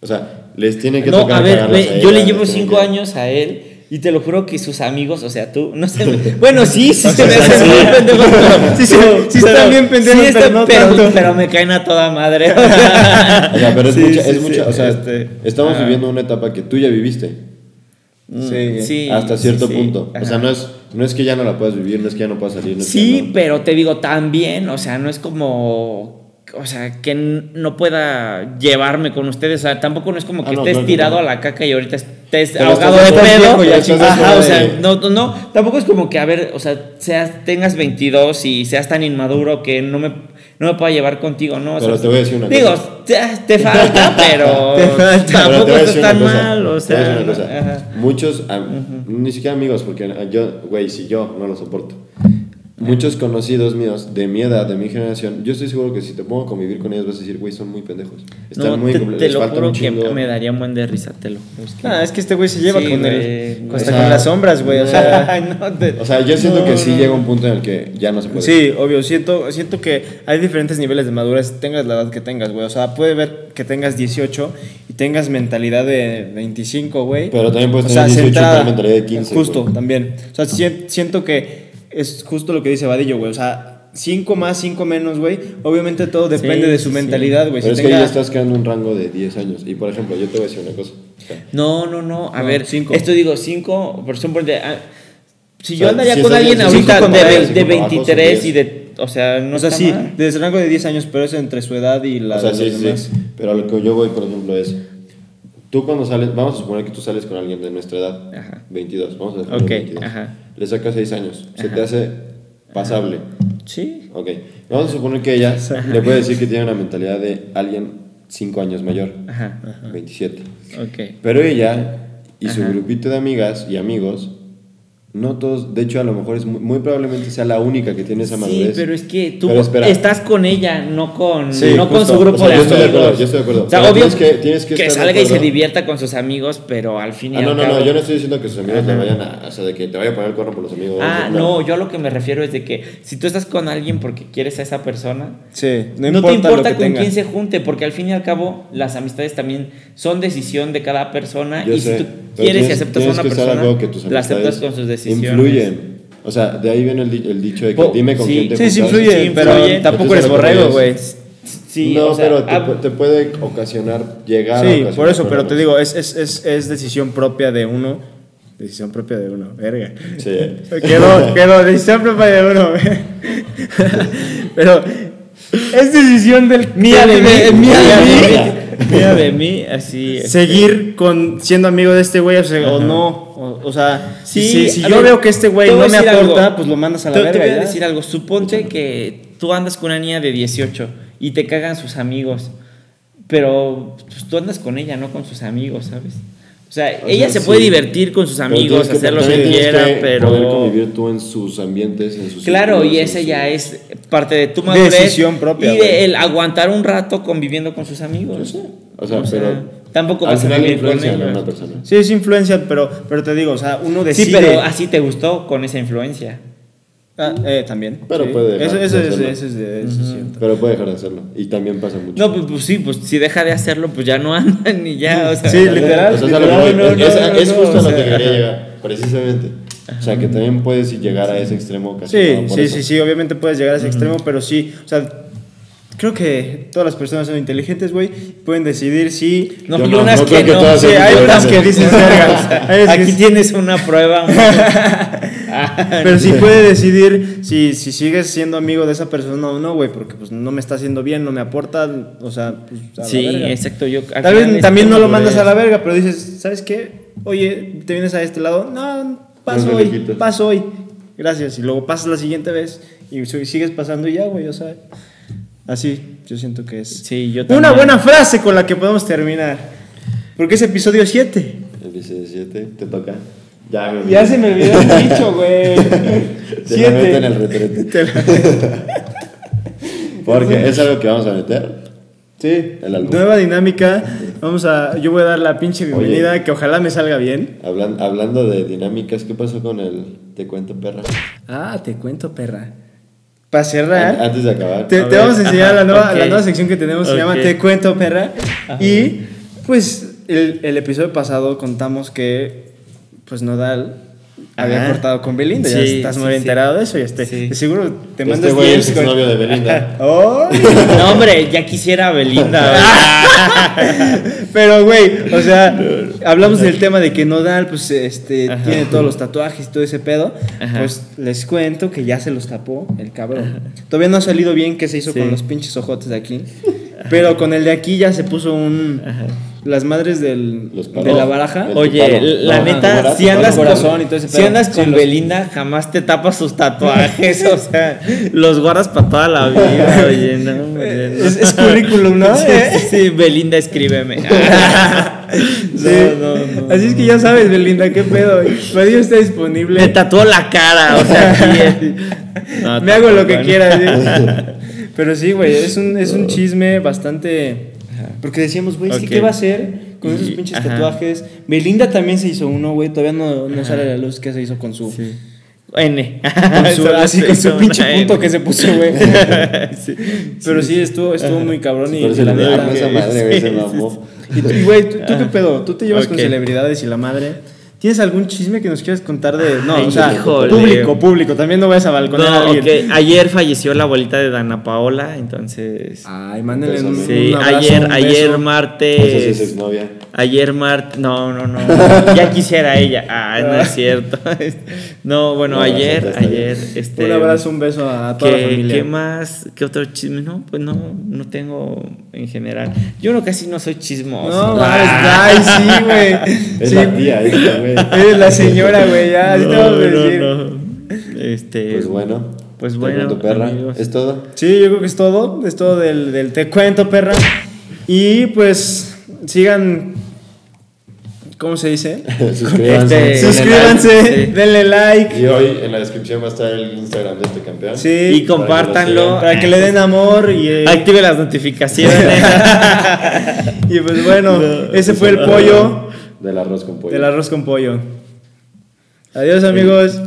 O sea, les tiene que No, tocar a ver, a yo le llevo cinco que- años a él y te lo juro que sus amigos, o sea, tú, no sé, bueno, sí, sí se me hacen muy pendejos, Sí, sí, sí están bien pendejos, sí pero no pero, tanto. pero me caen a toda madre. O sea, pero es Sí, mucha, es mucha, o sea, este, estamos viviendo una etapa que tú ya viviste. Sí. Sí, hasta cierto punto. O sea, no es, no es que ya no la puedas vivir, no es que ya no puedas salir. No Sí, no- pero te digo también, o sea, no es como, o sea, que no pueda llevarme con ustedes, o sea, tampoco no es como Ah, que no, estés tirado no. a la caca y ahorita estés Pero ahogado de pedo. Ajá, o sea, de- no, no, no, tampoco es como que, a ver, o sea, seas, tengas 22 y seas tan inmaduro que no me, no me pueda llevar contigo, ¿no? O Pero sea, te voy a decir una digo, cosa. te, te falta, pero Te falta. Pero tampoco decir estás tan cosa, mal, o sea. Muchos, ni siquiera amigos, porque yo, güey, si yo no lo soporto. Muchos conocidos míos de mi edad, de mi generación, yo estoy seguro que si te pongo a convivir con ellos vas a decir, güey, son muy pendejos. Están No, muy te, te lo juro que me daría un buen de risa, te lo juro. es que- Ah, es que este güey se lleva Sí, con el. O sea, con las sombras, güey. O sea. No, te- O sea, yo siento No, que sí no, llega un punto en el que ya no se puede. Sí, obvio. Siento, siento que hay diferentes niveles de madurez. Tengas la edad que tengas, güey. O sea, puede ver que tengas 18 y tengas mentalidad de 25, güey. Pero también puedes O tener sea, 18 y mentalidad de 15. Justo, también. O sea, sien- siento que es justo lo que dice Vadillo, güey. O sea, 5 más, 5 menos, güey. Obviamente todo depende Sí, de su sí, mentalidad, güey. Pero Si es que tenga- ahí estás creando un rango de 10 años. Y por ejemplo, yo te voy a decir una cosa. O No, no, no. A No, ver, cinco. esto digo, cinco, por ejemplo, de, ah, si O yo sea, andaría si con alguien ahorita de, de abajo son 23 y de, o sea, no o sea, sí, mal. desde el rango de 10 años, pero es entre su edad y la o sea, de sí, los sí, demás. sí. Pero a lo que yo voy, por ejemplo, es. Tú cuando sales, vamos a suponer que tú sales con alguien de nuestra edad, Ajá. 22, vamos a dejarlo Ok, 22. ajá. Le sacas 6 años, se te hace pasable. Sí. Ok, vamos a suponer que ella le puede decir que tiene una mentalidad de alguien 5 años mayor, Ajá. 27. Ok. Pero ella y su grupito de amigas y amigos, no todos, de hecho a lo mejor es muy, muy probablemente sea la única que tiene esa Sí, madurez. pero es que tú estás con ella, no con, Sí, no con su grupo O sea, de yo estoy de amigos. acuerdo, yo estoy de acuerdo. O sea, Pero obvio tienes que- tienes que de salga y se divierta con sus amigos, pero al fin y Ah, no, al no, cabo... no, yo no estoy diciendo que sus amigos le vayan a, o sea, de que te vaya a poner el cuerno por los amigos. Ah, no, yo a lo que me refiero es de que si tú estás con alguien porque quieres a esa persona, Sí, no, no, importa, te importa que con tenga. quién se junte, porque al fin y al cabo las amistades también son decisión de cada persona Yo y sé, si tú quieres y aceptas a una que persona, que la aceptas con sus decisiones. Influyen. O sea, de ahí viene el, el dicho de que Po- dime con sí, quién te Sí, sí Sí, pero influye. tampoco eres borrego, güey. Sí, no, o sea, pero te, ah, te puede ocasionar llegar a Sí, por eso, pero te digo, es, es, es, es decisión propia de uno. Decisión propia de uno, verga. Sí. Quedó, quedó, decisión propia de uno. Pero es decisión del mía de mí, mía de mí. mía de mí, así. este, Seguir con, siendo amigo de este güey o, sea, o no. O, o sea, Sí, si, si yo ver, veo que este güey no me aporta, algo. pues lo mandas a la te, verga. te voy a decir algo. Suponte que tú andas con una niña de 18 y te cagan sus amigos, pero pues, tú andas con ella, no con sus amigos, ¿sabes? O sea, O ella sea, se puede divertir con sus amigos, hacer lo que quiera, que pero... Poder convivir tú en sus ambientes, en sus Claro, y sus- ya es parte de tu madurez. Decisión propia, Y de el aguantar un rato conviviendo con sus amigos. O sea, pero tampoco vas a vivir con influencia en ellos. una persona. Sí, es influencia, pero, pero te digo, o sea, uno decide. Sí, pero así te gustó con esa influencia. Ah, eh, también. Pero sí. puede dejar Eso, eso de es, hacerlo. eso es de decisión. Pero puede dejar de hacerlo. Y también pasa mucho. No, pues, pues sí, pues si deja de hacerlo, pues ya no andan ni ya. O sea, Sí, literal. O sea, es es, es- es justo o a lo que quería llegar, precisamente. O sea, que también puedes llegar a ese extremo casi. Sí, sí, eso. sí, sí, obviamente puedes llegar a ese extremo, pero sí, o sea, creo que todas las personas son inteligentes, güey, pueden decidir si... No, no, unas no que creo que no. todas Sí, sean hay unas que dicen verga. Aquí tienes una prueba. Ah, Pero sí puede decidir si, si sigues siendo amigo de esa persona o no, güey, porque pues no me está haciendo bien, no me aporta, o sea, pues a la Sí, verga. exacto. Yo, al Tal vez también no lo mandas a la verga, pero dices, ¿sabes qué? Oye, ¿te vienes a este lado? No, paso hoy, paso hoy. Gracias. Y luego pasas la siguiente vez y sigues pasando y ya, güey, o sea. Así, yo siento que es Sí, yo una también. buena frase con la que podemos terminar. Porque es episodio 7. Episodio 7, te toca. Ya me Ya se me olvidó el dicho, güey. Te la meto en el retrete. Porque es algo que vamos a meter. Sí, El álbum. nueva dinámica. Vamos a. Yo voy a dar la pinche bienvenida, que ojalá me salga bien. Hablan- hablando de dinámicas, ¿qué pasó con el Te cuento perra? Ah, te cuento, perra. Para cerrar, Antes de acabar. te, A te ver, vamos a enseñar ajá, la, nueva, la nueva sección que tenemos. Se llama. Te cuento, perra. Y pues el, el episodio pasado contamos que pues Nodal había Ajá. cortado con Belinda. ya estás sí, muy sí. enterado de eso. Y este, Sí. de seguro te mandas Este güey es con- novio de Belinda. ¡Oh! No, hombre, ya quisiera Belinda. Pero, güey, o sea, hablamos del tema de que Nodal, pues, este, Ajá. tiene todos los tatuajes y todo ese pedo. Ajá. Pues les cuento que ya se los tapó el cabrón. Todavía no ha salido bien qué se hizo Sí. con los pinches ojotes de aquí. Pero con el de aquí ya se puso un. Las madres del, Los de la baraja. Oye, la No, neta, si andas, con, y todo ese si andas Sí, con los- Belinda, jamás te tapas sus tatuajes, o sea, los guardas para toda la vida, oye, no. Es, es currículum, ¿no? Sí, sí, sí, Belinda, escríbeme. Sí. No, no, no. Así es que ya sabes, Belinda, qué pedo. Radio está disponible. Me tatuó la cara, o sea, aquí. No, Me hago lo que quiera. ¿sí? Pero sí, güey, es un, es un chisme bastante. Porque decíamos, güey, es que Ok. ¿qué va a hacer con esos pinches ajá. tatuajes? Belinda también se hizo uno, güey. Todavía no, no sale a la luz qué se hizo con su. Sí. N. con su- así con su pinche punto N. que se puso, güey. Sí. Pero sí, estuvo, estuvo muy cabrón y, Pero se la madre, güey, se mamó. Y tú, y, güey, ¿tú, tú qué pedo? ¿Tú te llevas con celebridades y la madre? ¿Tienes algún chisme que nos quieras contar de.? No, Ay, o sea, híjole. público, público. También no vayas a balconear a No, alguien. ok. Ayer falleció la abuelita de Dana Paola, entonces. Ay, mándenle un, Sí, un abrazo, ayer, un ayer beso. Esa sí es martes. Ayer martes. No, no, no. Ya quisiera ella. Ah, no es cierto. No, bueno, No, ayer, ayer. Este, Un abrazo, un beso a toda la ¿Qué, familia. ¿Qué más? ¿Qué otro chisme? No, pues no, no tengo en general. Yo no casi no soy chismoso. No, Ah. mames, ay, sí, güey. Es Sí. la tía esta, güey. Eres la señora, güey, ya, así te vamos a No, no, decir. no. Este. Pues bueno. Pues te bueno, cuento, perra. amigos. ¿Es todo? Sí, yo creo que es todo. Es todo del, del Te Cuento, perra. Y pues sigan. ¿Cómo se dice? Suscríbanse. Este, Suscríbanse, Sí. denle like. Y hoy en la descripción va a estar el Instagram de este campeón. Sí. Y compártanlo. Para que le den amor y. eh, Active las notificaciones. y pues bueno, ese fue el pollo Del arroz con pollo. del arroz con pollo. Adiós, amigos.